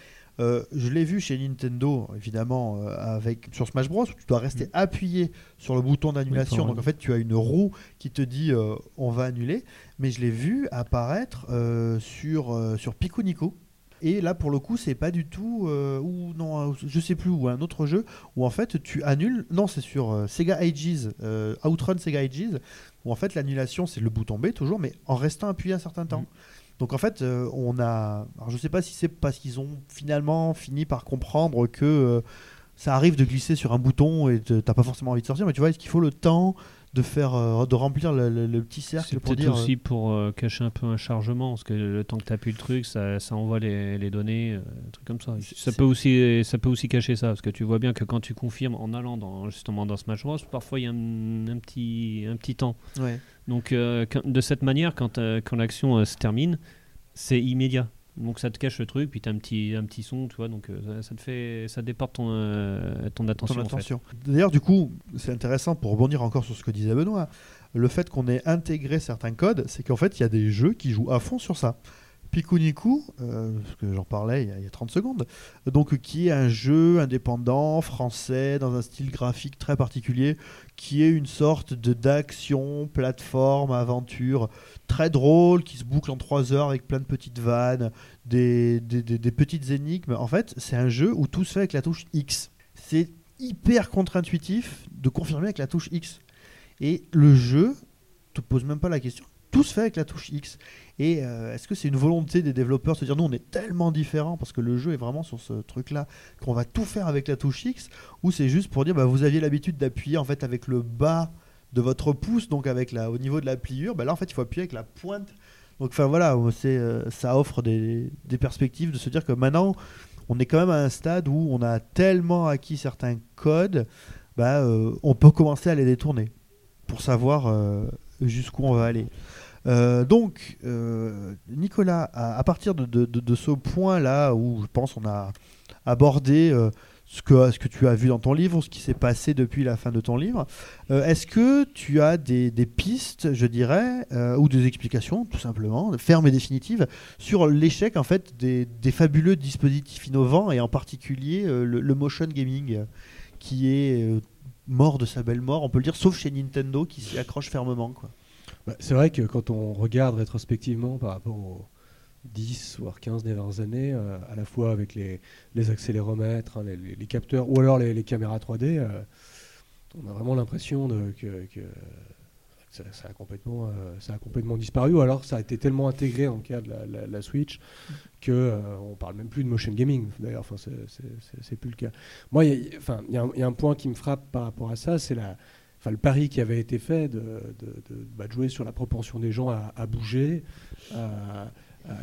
Euh, je l'ai vu chez Nintendo, évidemment, euh, avec, sur Smash Bros, où tu dois rester appuyé sur le bouton d'annulation. Oui. Donc en fait, tu as une roue qui te dit euh, on va annuler. Mais je l'ai vu apparaître sur, sur Pico Nico. Et là, pour le coup, c'est pas du tout. ou non, je sais plus, ou un autre jeu où en fait tu annules. Non, c'est sur Sega Ages, Outrun Sega Ages, où en fait l'annulation c'est le bouton B toujours, mais en restant appuyé un certain temps. Donc en fait, euh, on a. Alors je sais pas si c'est parce qu'ils ont finalement fini par comprendre que euh, ça arrive de glisser sur un bouton et t'as pas forcément envie de sortir, mais tu vois, est-ce qu'il faut le temps de faire, euh, de remplir le, le- le petit cercle C'est pour peut-être dire. euh, aussi pour euh, cacher un peu un chargement, parce que le temps que tu appuies le truc, ça, ça envoie les, les données, euh, un truc comme ça. Ça peut, aussi, ça peut aussi cacher ça, parce que tu vois bien que quand tu confirmes en allant dans, justement dans Smash Bros, parfois il y a un, un petit, un petit temps. ouais. Donc euh, quand- de cette manière, quand, euh, quand l'action euh, se termine, c'est immédiat. Donc ça te cache le truc, puis tu as un petit, un petit son, tu vois, donc ça, ça te fait, ça déporte ton, ton attention. ton en fait. attention. D'ailleurs, du coup, c'est intéressant pour rebondir encore sur ce que disait Benoît. Le fait qu'on ait intégré certains codes, c'est qu'en fait, il y a des jeux qui jouent à fond sur ça. Pikuniku, euh, parce que j'en parlais il y, a, il y a 30 secondes, donc qui est un jeu indépendant français dans un style graphique très particulier, qui est une sorte de d'action, plateforme, aventure très drôle, qui se boucle en 3 heures avec plein de petites vannes, des, des- petites énigmes. En fait, c'est un jeu où tout se fait avec la touche X. C'est hyper contre-intuitif de confirmer avec la touche X. Et le jeu te pose même pas la question. Tout se fait avec la touche X. Et euh, est-ce que c'est une volonté des développeurs de se dire nous on est tellement différents parce que le jeu est vraiment sur ce truc-là qu'on va tout faire avec la touche X ou c'est juste pour dire bah, vous aviez l'habitude d'appuyer avec le bas de votre pouce donc avec au niveau de la pliure bah là en fait il faut appuyer avec la pointe donc enfin voilà c'est euh, ça offre des, perspectives de se dire que maintenant on est quand même à un stade où on a tellement acquis certains codes bah, euh, on peut commencer à les détourner pour savoir jusqu'où on va aller. Euh, donc, euh, Nicolas, à, partir de, ce point-là où je pense on a abordé euh, ce, que, tu as vu dans ton livre, ce qui s'est passé depuis la fin de ton livre, est-ce que tu as des, pistes, je dirais, ou des explications, tout simplement, fermes et définitives, sur l'échec en fait des, fabuleux dispositifs innovants et en particulier le, motion gaming qui est mort de sa belle mort, on peut le dire, sauf chez Nintendo qui s'y accroche fermement. Bah, c'est vrai que quand on regarde rétrospectivement par rapport aux 10 voire 15 dernières années, euh, à la fois avec les, accéléromètres, hein, les, capteurs ou alors les, caméras 3D, euh, on a vraiment l'impression que, que ça, ça a complètement, euh, ça a complètement disparu. Ou alors ça a été tellement intégré dans le cas de la, Switch que euh, on parle même plus de motion gaming. D'ailleurs, enfin, c'est- plus le cas. Moi, enfin, il y a un point qui me frappe par rapport à ça, c'est la enfin, le pari qui avait été fait de, bah, jouer sur la propension des gens à, bouger. à-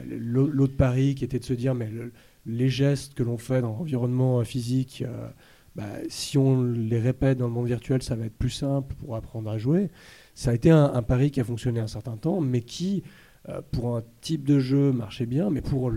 l'au- L'autre pari qui était de se dire, mais le- les gestes que l'on fait dans l'environnement euh, physique, euh, bah, si on les répète dans le monde virtuel, ça va être plus simple pour apprendre à jouer. Ça a été un, un pari qui a fonctionné un certain temps, mais qui, euh, pour un type de jeu, marchait bien, mais pour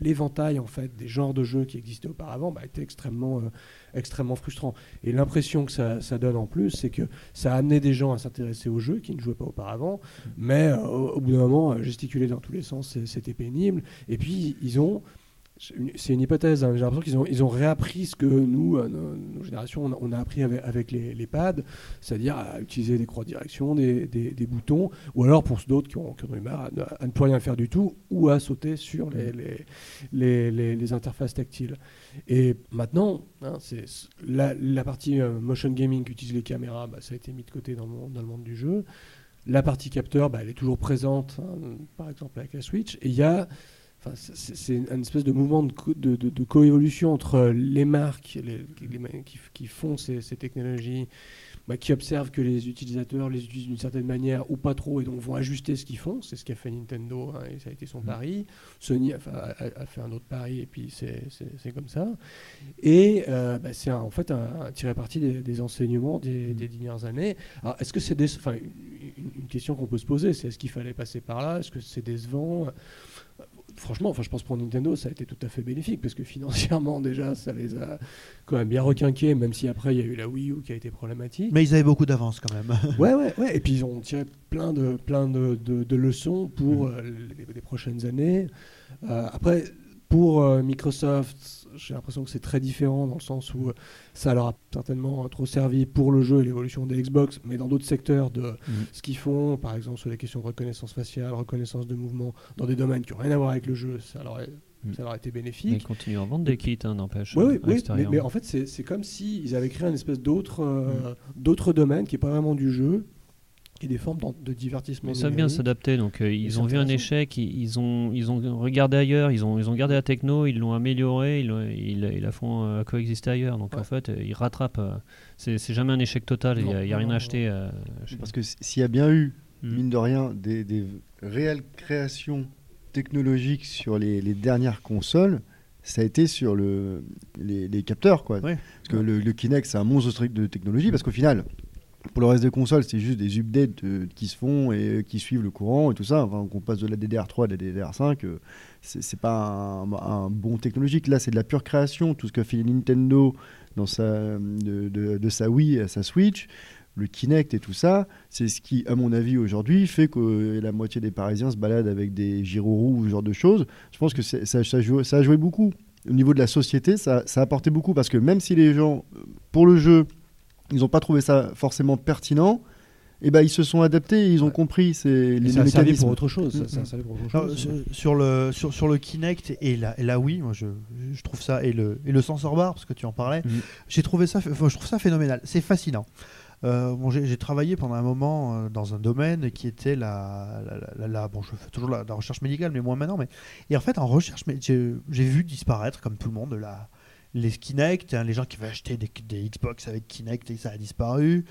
l'éventail en fait des genres de jeux qui existaient auparavant, bah, était extrêmement, euh, extrêmement frustrant. Et l'impression que ça, donne en plus, c'est que ça a amené des gens à s'intéresser aux jeux qui ne jouaient pas auparavant, mais euh, au, au bout d'un moment, euh, gesticuler dans tous les sens, c'était pénible. Et puis, ils ont. C'est une hypothèse, hein, j'ai l'impression qu'ils ont, ils ont réappris ce que nous, euh, nos, nos générations, on a, on a appris avec, avec les, les pads, c'est-à-dire à utiliser des croix de direction, des, des- des boutons, ou alors pour d'autres qui ont, qui ont eu marre à, ne- à ne plus rien faire du tout, ou à sauter sur les, les, les- les- les interfaces tactiles. Et maintenant, hein, c'est la, la partie euh, motion gaming qui utilise les caméras, bah, ça a été mis de côté dans le monde, dans le monde du jeu. La partie capteur, bah, elle est toujours présente, hein, par exemple avec la Switch. Et il y a, enfin, c'est- une espèce de mouvement de, co- de, de- de coévolution entre les marques les- les ma- qui, qui font ces, ces technologies, bah, qui observent que les utilisateurs les utilisent d'une certaine manière ou pas trop, et donc vont ajuster ce qu'ils font. C'est ce qu'a fait Nintendo, hein, et ça a été son pari. Sony a, fa- a- a fait un autre pari, et puis c'est comme ça. Et euh, bah, c'est un- en fait un, un tiré parti des, des enseignements des, des dernières années. Alors, est-ce que c'est une, une question qu'on peut se poser, c'est est-ce qu'il fallait passer par là? Est-ce que c'est décevant? Franchement, enfin, je pense pour Nintendo, ça a été tout à fait bénéfique parce que financièrement, déjà, ça les a quand même bien requinqués, même si après, il y a eu la Wii U qui a été problématique. Mais ils avaient beaucoup d'avance quand même. Ouais, ouais, ouais. Et puis ils ont tiré plein de, plein de, de- de leçons pour Mm. euh, les, les prochaines années. Euh, après, pour euh, Microsoft, j'ai l'impression que c'est très différent dans le sens où euh, ça leur a certainement trop servi pour le jeu et l'évolution des Xbox, mais dans d'autres secteurs de ce qu'ils font, par exemple sur les questions de reconnaissance faciale, reconnaissance de mouvement, dans des domaines qui n'ont rien à voir avec le jeu, ça leur ça leur a été Mais bénéfique. ils continuent à vendre des kits, hein, n'empêche. Oui, euh, oui, à oui, mais, mais en fait, c'est comme s'ils avaient créé une espèce d'autre euh, domaines qui n'est pas vraiment du jeu et des formes de divertissement. Ils savent bien s'adapter, donc euh, ils ont vu un échec, ils, ils ont, ils ont regardé ailleurs, ils ont, ils ont gardé la techno, ils l'ont améliorée, ils, l'ont- ils, ils la font euh, coexister ailleurs. Donc Ouais. en fait, ils rattrapent. euh, c'est jamais un échec total, il n'y a, rien à acheter. euh, Parce que s'il y a bien eu, Mm. mine de rien, des, des réelles créations technologiques sur les, les dernières consoles, ça a été sur le, les, les capteurs. Quoi. Ouais. Parce que le, le Kinect, c'est un monstre de technologie, parce qu'au final, pour le reste des consoles, c'est juste des updates euh, qui se font et euh, qui suivent le courant et tout ça. Qu'on passe de la DDR3 à la DDR5, euh, c'est pas un, bon technologique. Là, c'est de la pure création. Tout ce qu'a fait Nintendo dans sa, de, sa Wii à sa Switch, le Kinect et tout ça, c'est ce qui, à mon avis, aujourd'hui, fait que euh, la moitié des Parisiens se baladent avec des gyroroues ou ce genre de choses. Je pense que ça, a joué beaucoup. Au niveau de la société, ça, a apporté beaucoup parce que même si les gens, pour le jeu, ils n'ont pas trouvé ça forcément pertinent, et ben ils se sont adaptés, et ils ont Ouais. compris c'est les ça mécanismes. pour autre chose. ça- Mm, ça mm. pour autre Alors, chose. sur, sur le, sur, sur le Kinect et la, et la Wii, moi je, je trouve ça, et le, et le sensor bar, parce que tu en parlais, Mhm. j'ai trouvé ça, enfin, je trouve ça phénoménal. C'est fascinant. Euh, bon, j'ai travaillé pendant un moment euh, dans un domaine qui était la, la, la- la- bon, je fais toujours la, la recherche médicale, mais moins maintenant. Mais et en fait, en recherche, j'ai vu disparaître, comme tout le monde, la, les Kinect, hein, les gens qui avaient acheté des, Xbox avec Kinect et ça a disparu.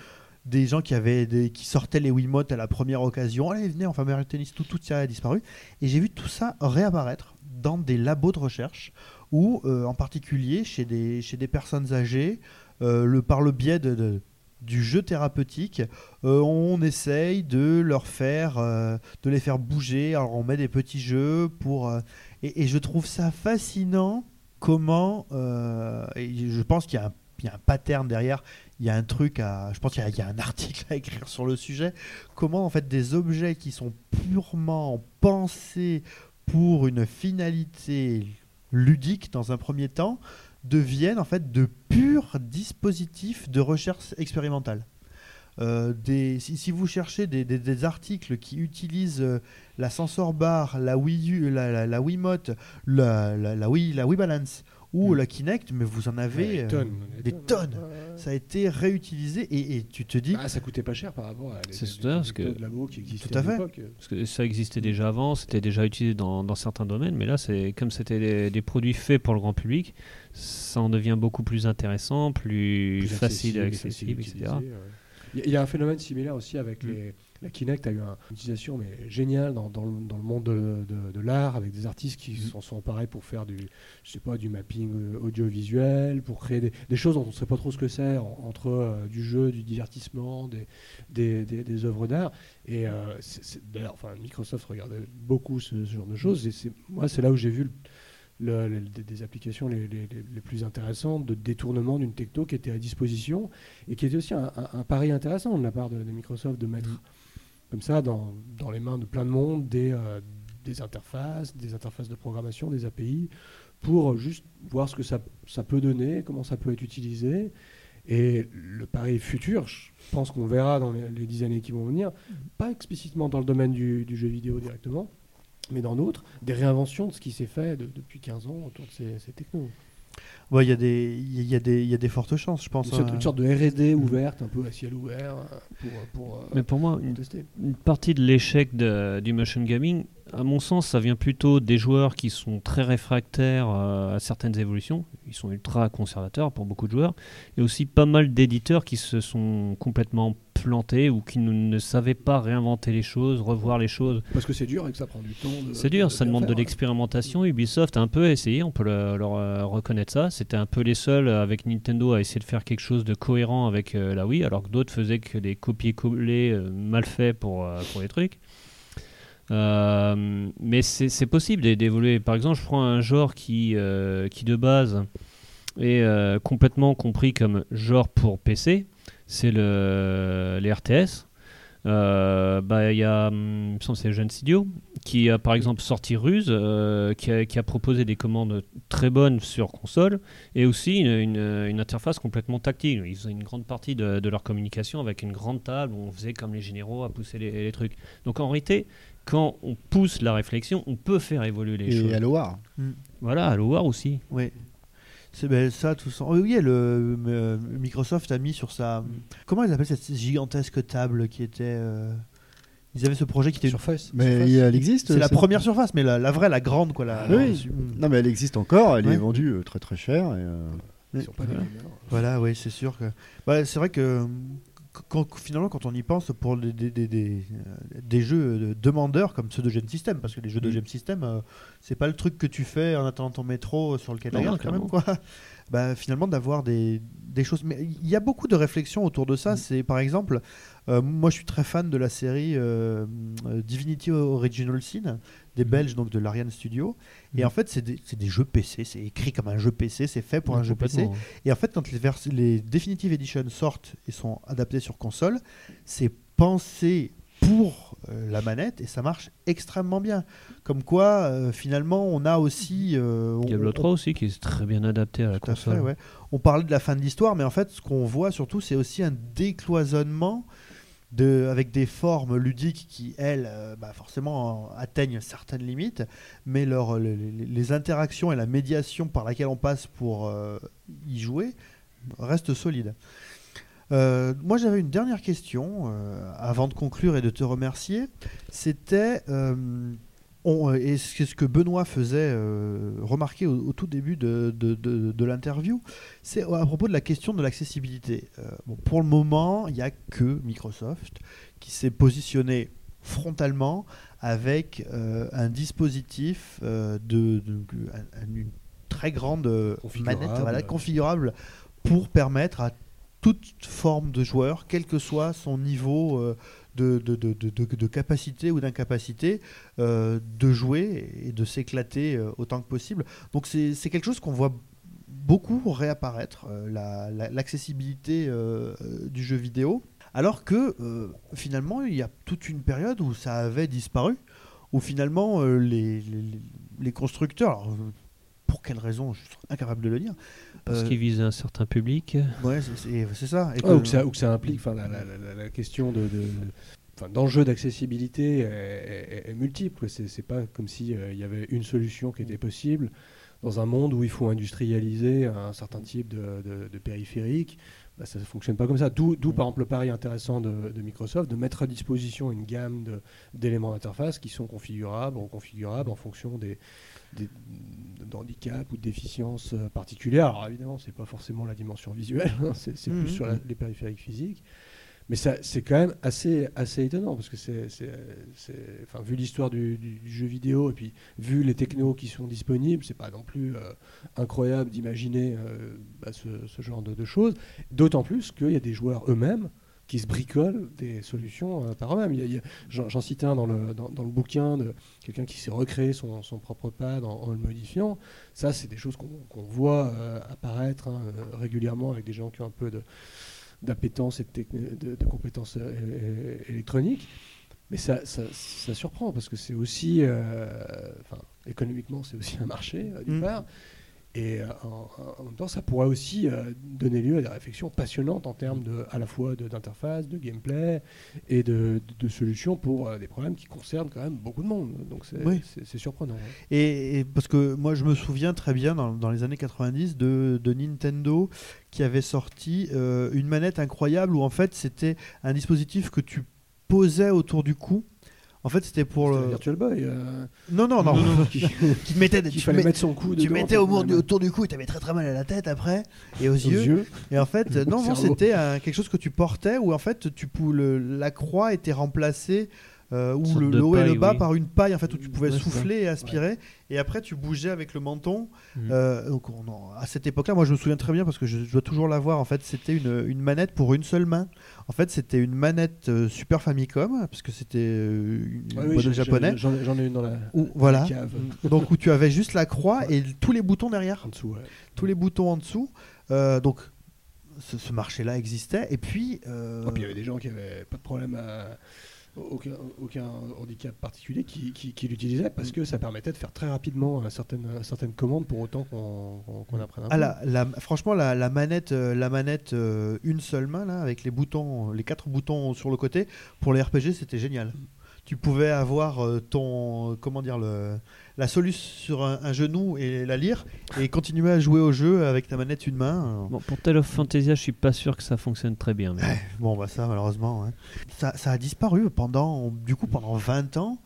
Des gens qui avaient qui sortaient les Wiimote à la première occasion, allez venez, enfin Mario Tennis, tout, ça a disparu. Et j'ai vu tout ça réapparaître dans des labos de recherche ou euh, en particulier chez des, personnes âgées, euh, le, par le biais de, du jeu thérapeutique, euh, on essaye de leur faire, de les faire bouger. Alors on met des petits jeux pour, et je trouve ça fascinant comment, euh, et je pense qu'il y a un pattern derrière, il y a un truc à. Je pense qu'il y, y a un article à écrire sur le sujet. Comment, en fait, des objets qui sont purement pensés pour une finalité ludique dans un premier temps deviennent en fait de purs dispositifs de recherche expérimentale. Euh, des, si, si vous cherchez des, des- des articles qui utilisent euh, la sensor bar, la Wii U, la, la, la Wiimote, la, la, la Wii, la Wii Balance ou Mm. la Kinect, mais vous en avez Ouais, euh, des tonnes, des tonnes. Ouais, ouais. Ça a été réutilisé et, et tu te dis, Ah, ça coûtait pas cher par rapport à les, C'est les- parce que- technos de labo qui existaient Tout à fait. l'époque. Parce que ça existait déjà avant, c'était déjà utilisé dans, dans certains domaines, mais là, c'est comme c'était des, des produits faits pour le grand public, ça en devient beaucoup plus intéressant, plus, Plus facile, accessible, accessible, etc. ouais. Il y a- un phénomène similaire aussi avec Mm. les, la Kinect a eu un- une utilisation mais géniale dans, dans le, dans le monde de, de- de l'art avec des artistes qui Mm. s'en sont emparés pour faire du je sais pas du mapping euh, audiovisuel pour créer des, des choses dont on ne sait pas trop ce que c'est en- entre euh, du jeu du divertissement des, des, des- des œuvres d'art et euh, d'ailleurs enfin Microsoft regardait beaucoup ce, ce genre de choses et moi c'est là où j'ai vu le- le- le- des, applications les, les- les- les plus intéressantes de détournement d'une techno qui était à disposition et qui était aussi un, un- un pari intéressant de la part de, de Microsoft de mettre Mm. comme ça dans, dans les mains de plein de monde des, euh, des interfaces, des interfaces de programmation, des API, pour juste voir ce que ça, ça peut donner, comment ça peut être utilisé. Et le pari futur, je pense qu'on verra dans les, les dix années qui vont venir, pas explicitement dans le domaine du, du jeu vidéo directement, mais dans d'autres, des réinventions de ce qui s'est fait de- depuis 15 ans autour de ces, ces technos. ouais, il y, a des- il y, a des- il y a des fortes chances, je pense. Sorte, hein. une sorte de R&D ouverte, un peu à ciel ouvert, euh, pour, pour, euh, Mais pour moi, pour tester. une partie de l'échec du motion gaming, à mon sens, ça vient plutôt des joueurs qui sont très réfractaires euh, à certaines évolutions. Ils sont ultra conservateurs pour beaucoup de joueurs. Et aussi pas mal d'éditeurs qui se sont complètement plantés ou qui ne, ne savaient pas réinventer les choses, revoir les choses. Parce que c'est dur et que ça prend du temps. C'est dur, de ça demande de ouais. l'expérimentation. Ubisoft a un peu essayé, on peut le- leur euh, reconnaître ça. C'était un peu les seuls euh, avec Nintendo à essayer de faire quelque chose de cohérent avec euh, la Wii, alors que d'autres faisaient que des copier-coller euh, mal faits pour, pour les trucs. Euh, mais c'est possible d'é- d'évoluer. Par exemple, je prends un genre qui, euh, qui de base est euh, complètement compris comme genre pour PC, c'est le, les RTS. Euh, bah, il y a, hum, c'est Jeune Studio qui a par exemple sorti Ruse, euh, qui, a, qui a proposé des commandes très bonnes sur console et aussi une, une- une interface complètement tactile. Ils faisaient une grande partie de, de leur communication avec une grande table où on faisait comme les généraux à pousser les, les trucs. Donc en réalité, quand on pousse la réflexion, on peut faire évoluer les choses. Et Halo War. Voilà, Halo War aussi. Oui. C'est ben, ça, tout ça. Oui, oui, le, euh, Microsoft a mis sur sa. Comment ils appellent cette gigantesque table qui était. euh, Ils avaient ce projet qui était. Surface. Mais Surface. elle existe. C'est la première surface, mais la, la vraie, la grande, quoi. La, Oui, la- oui. Non, mais elle existe encore. Elle Ouais. est vendue euh, très très cher. Et, euh, Ils sont pas des Voilà. oui, c'est sûr que. Bah, c'est vrai que quand, finalement, quand on y pense pour des, des, des, des, euh, jeux euh, demandeurs comme ceux de Gen System, parce que les jeux de Mm. Gen System, euh, c'est pas le truc que tu fais en attendant ton métro sur le quai de la Non, gare, quand même, quoi. Bah, finalement, d'avoir des, des choses. Mais il y a beaucoup de réflexions autour de ça. Mm. C'est par exemple, euh, moi je suis très fan de la série euh, Divinity Original Sin, des Mm. Belges, donc de l'Ariane Studio. Et Mm. en fait, c'est des, c'est des jeux PC. C'est écrit comme un jeu PC, c'est fait pour un jeu PC. Et en fait, quand les, vers- les Definitive Edition sortent et sont adaptés sur console, c'est pensé pour euh, la manette et ça marche extrêmement bien. Comme quoi, euh, finalement, on a aussi. euh, on- Diablo on- 3 aussi qui est très bien adapté à la tout à fait, console. ouais. On parlait de la fin de l'histoire, mais en fait, ce qu'on voit surtout, c'est aussi un décloisonnement avec des formes ludiques qui, elles, euh, bah, forcément, euh, atteignent certaines limites, mais leur, les, interactions et la médiation par laquelle on passe pour euh, y jouer restent solides. Euh, moi, j'avais une dernière question euh, avant de conclure et de te remercier. C'était, euh, on- et c'est ce que Benoît faisait euh, remarquer au, au tout début de, de- de- de l'interview, c'est à propos de la question de l'accessibilité. Euh, bon, pour le moment, il n'y a que Microsoft qui s'est positionné frontalement avec euh, un dispositif euh, de, de- un- un- une très grande euh, Configurable. manette voilà, configurable pour permettre à toute forme de joueur, quel que soit son niveau euh, de, de, de- de- capacité ou d'incapacité, euh, de jouer et de s'éclater euh, autant que possible. Donc c'est quelque chose qu'on voit beaucoup réapparaître, euh, la- la- l'accessibilité du jeu vidéo, alors que finalement il y a toute une période où ça avait disparu, où finalement les, les- constructeurs, pour quelle raison, je suis incapable de le dire, Parce euh, qu'il vise un certain public. ouais, c'est- c'est ça. et Ouais, que- ou, que ça, ou que ça implique, enfin, la, la- la- la question de, d'enjeux d'accessibilité est, est- est multiple. C'est, pas comme si euh, il y avait une solution qui était possible dans un monde où il faut industrialiser un certain type de, de, de périphérique. Bah, ça ne fonctionne pas comme ça. D'où, par exemple, le pari intéressant de, de Microsoft de mettre à disposition une gamme d'éléments d'interface qui sont configurables, reconfigurables en fonction des, des, d'handicaps ou de déficiences euh, particulières. Alors évidemment, c'est pas forcément la dimension visuelle, hein, c'est, plus sur la- les périphériques physiques. Mais ça, c'est quand même assez, assez étonnant parce que c'est, enfin, vu l'histoire du, du- du jeu vidéo et puis vu les technos qui sont disponibles, c'est pas non plus euh, incroyable d'imaginer euh, bah, ce, ce genre de, de choses. D'autant plus qu'il y a des joueurs eux-mêmes qui se bricolent des solutions euh, par eux-mêmes. J'en, citais un dans le, dans, dans le bouquin de quelqu'un qui s'est recréé son, son propre pad en, en le modifiant. Ça, c'est des choses qu'on, voit euh, apparaître hein, euh, régulièrement avec des gens qui ont un peu d'appétence et de, techni- de- de compétences électroniques. Mais ça, ça, ça surprend parce que c'est aussi, euh, économiquement, c'est aussi un marché, euh, d'une Mm. part. Et euh, en, en même temps, ça pourrait aussi euh, donner lieu à des réflexions passionnantes en termes de, à la fois de- d'interface, de, gameplay et de, de- de solutions pour euh, des problèmes qui concernent quand même beaucoup de monde. Donc c'est Oui. surprenant. hein. Et, et parce que moi, je me souviens très bien dans, dans les années 90 de, de Nintendo qui avait sorti euh, une manette incroyable où en fait c'était un dispositif que tu posais autour du cou. En fait, c'était pour le. Virtual Boy. euh, Non, non, non. qui, qui te mettait, tu, fallait mets- mettre son coup tu mettais au autour du cou et t'avais très très mal à la tête après et aux, aux yeux. yeux. Et en fait, euh, non, non, c'était un- quelque chose que tu portais où en fait tu pou- le- la croix était remplacée euh, où le, haut et le bas oui. par une paille en fait où tu pouvais Ouais, souffler et aspirer et après tu bougeais avec le menton. Mhm. Euh, donc on en- à cette époque-là, moi je me souviens très bien parce que je, je dois toujours l'avoir. En fait, c'était une, une manette pour une seule main. En fait, c'était une manette euh, Super Famicom parce que c'était euh, une Ouais, oui, modèle j'ai- japonais. J'en ai- une dans la, Où- voilà. la cave. Donc où tu avais juste la croix et tous les boutons derrière En dessous, ouais. tous les boutons en dessous. Euh, donc, ce, ce marché-là existait. Et puis, euh, Ah, puis il y avait des gens qui avaient pas de problème à aucun, aucun handicap particulier qui, qui, qui l'utilisaient parce que ça permettait de faire très rapidement euh, certaines, certaines commandes pour autant qu'on apprenne un ah, peu. la- la- franchement, la, la manette, euh, la manette euh, une seule main là, avec les boutons, les quatre boutons sur le côté, pour les RPG, c'était génial. Tu pouvais avoir euh, ton, comment dire, le, la soluce sur un, un genou et la lire et continuer à jouer au jeu avec ta manette une main. Bon, pour Tale of Fantasia, je suis pas sûr que ça fonctionne très bien. mais- Bon, bah ça, malheureusement, ouais. ça, ça a disparu pendant, du coup, pendant 20 ans.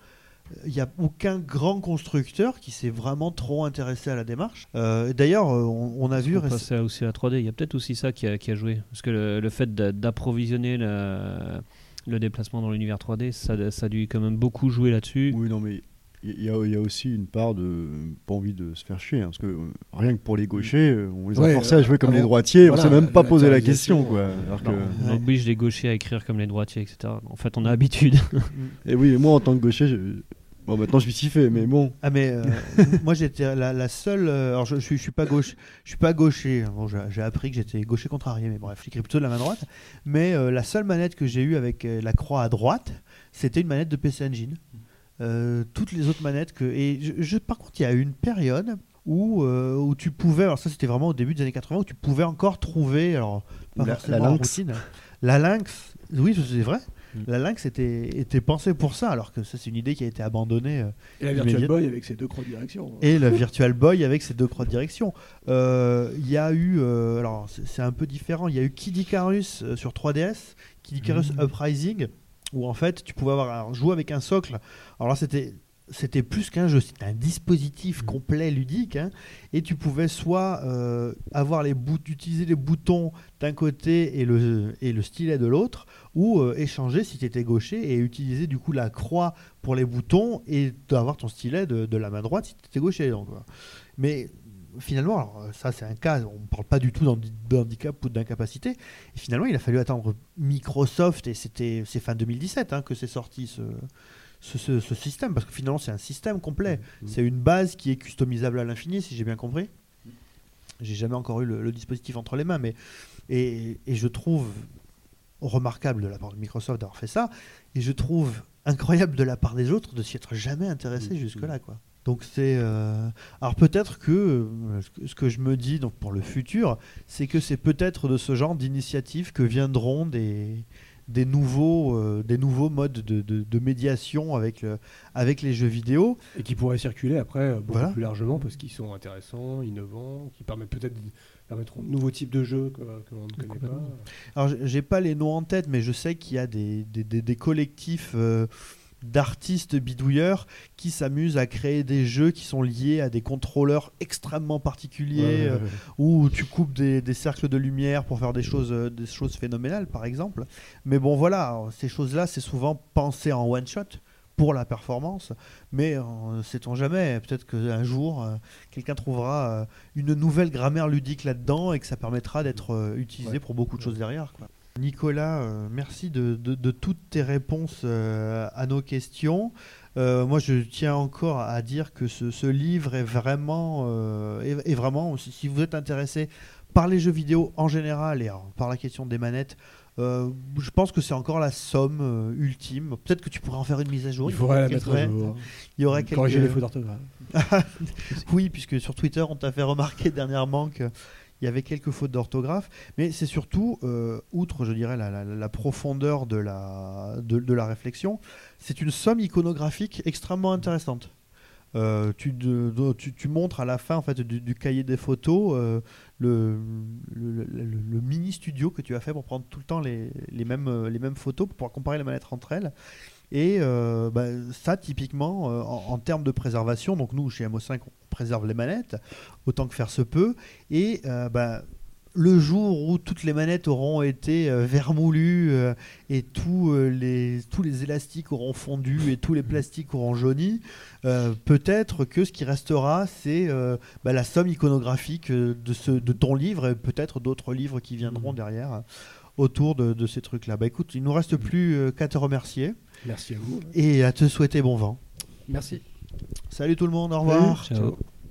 Il n'y a aucun grand constructeur qui s'est vraiment trop intéressé à la démarche. Euh, D'ailleurs, euh, on, on a vu. On passait aussi à la 3D. Il y a peut-être aussi ça qui a, qui a joué. Parce que le, le fait d'a- d'approvisionner la- le déplacement dans l'univers 3D, ça, ça a dû quand même beaucoup jouer là-dessus. Oui, non, mais il y, a- il y a aussi une part de pas envie de se faire chier, hein, parce que euh, rien que pour les gauchers, euh, on les a Ouais, forcés à jouer comme alors, les droitiers, voilà, on s'est même pas posé la question, quoi. euh, Alors Non, que- on Ouais. oblige les gauchers à écrire comme les droitiers, etc. En fait, on a habitude. Et oui, moi en tant que gaucher, je- bon maintenant je suis si fait, mais bon. Ah mais euh, moi j'étais la, la seule. euh, alors je, je, suis- je suis pas gauche, je suis pas gaucher. Bon, j'ai appris que j'étais gaucher contrarié, mais bref, j'écris plutôt de la main droite. Mais euh, la seule manette que j'ai eue avec euh, la croix à droite, c'était une manette de PC Engine. Euh, toutes les autres manettes que et je, je- par contre il y a eu une période où euh, où tu pouvais alors ça c'était vraiment au début des années 80 où tu pouvais encore trouver alors pas La- forcément la Lynx. routine la lynx oui c'est vrai Mm. La Lynx était, était pensée pour ça, alors que ça c'est une idée qui a été abandonnée. euh, Et la Virtual. Boy avec ses deux croix de direction. et le Virtual Boy avec ses deux croix de direction. Euh, Il y a eu, euh, alors c'est un peu différent, il y a eu Kid Icarus euh, sur 3DS, Kid Icarus Mhm. Uprising, où en fait tu pouvais avoir alors, jouer avec un socle. Alors là c'était c'était plus qu'un jeu, c'était un dispositif Mhm. complet ludique, hein, et tu pouvais soit euh, avoir les utiliser les boutons d'un côté et le, et le stylet de l'autre, ou euh, échanger si tu étais gaucher et utiliser du coup la croix pour les boutons et d'avoir ton stylet de, de la main droite si tu étais gaucher. Donc. Mais finalement, alors, euh, ça c'est un cas, on ne parle pas du tout d'handi- d'handicap ou d'incapacité. Et finalement, il a fallu attendre Microsoft et c'était c'est fin 2017 hein, que c'est sorti ce, ce, ce- ce système parce que finalement c'est un système complet. Mhm. C'est une base qui est customisable à l'infini, si j'ai bien compris. J'ai jamais encore eu le, le dispositif entre les mains, mais et, et je trouve remarquable de la part de Microsoft d'avoir fait ça, et je trouve incroyable de la part des autres de s'y être jamais intéressé Mhm. jusque-là, quoi. Donc c'est euh, alors peut-être que euh, ce que- je me dis donc pour le futur, c'est que c'est peut-être de ce genre d'initiatives que viendront des des nouveaux, euh, des nouveaux modes de, de- de médiation avec, le- avec les jeux vidéo. Et qui pourraient circuler après beaucoup Voilà. plus largement parce qu'ils sont intéressants, innovants, qui permettent peut-être permettront de nouveaux types de jeux que, que l'on ne connaît pas. Alors j'ai pas les noms en tête, mais je sais qu'il y a des, des, des- des collectifs euh, d'artistes bidouilleurs qui s'amusent à créer des jeux qui sont liés à des contrôleurs extrêmement particuliers, Ouais, ouais, euh, ouais. où tu coupes des, des cercles de lumière pour faire des choses, euh, des choses phénoménales, par exemple. Mais bon, voilà, ces choses-là, c'est souvent pensé en one shot pour la performance, mais euh, sait-on jamais, peut-être qu'un jour, euh, quelqu'un trouvera euh, une nouvelle grammaire ludique là-dedans et que ça permettra d'être euh, utilisé Ouais. pour beaucoup de choses derrière. quoi. Nicolas, euh, merci de, de- de toutes tes réponses euh, à nos questions. Euh, moi, je tiens encore à dire que ce, ce livre est vraiment, euh, est, est vraiment, si, vous êtes intéressé par les jeux vidéo en général et par la question des manettes, euh, je pense que c'est encore la somme ultime. Peut-être que tu pourrais en faire une mise à jour. Il faudrait la mettre à jour. Il y aurait quelques... Corriger les fautes d'orthographe. Oui, puisque sur Twitter, on t'a fait remarquer dernièrement qu'il y avait quelques fautes d'orthographe. Mais c'est surtout, euh, outre, je dirais, la, profondeur de la, réflexion, c'est une somme iconographique extrêmement intéressante. Euh, tu, montres à la fin du, cahier des photos euh, le, mini studio que tu as fait pour prendre tout le temps les, mêmes, les mêmes photos pour pouvoir comparer les manettes entre elles. Et euh, bah, ça, typiquement, euh, en, en termes de préservation, donc nous, chez MO5, on préserve les manettes, autant que faire se peut. Et euh, bah, le jour où toutes les manettes auront été vermoulues et tous, les, tous les élastiques auront fondu et tous les plastiques auront jauni, euh, peut-être que ce qui restera, c'est euh, bah, la somme iconographique de, ce, de ton livre et peut-être d'autres livres qui viendront Mhm. derrière autour de, de ces trucs-là. Bah écoute, il nous reste plus qu'à te remercier Merci à vous. et à te souhaiter bon vent. Merci. Salut tout le monde, au revoir. Ciao.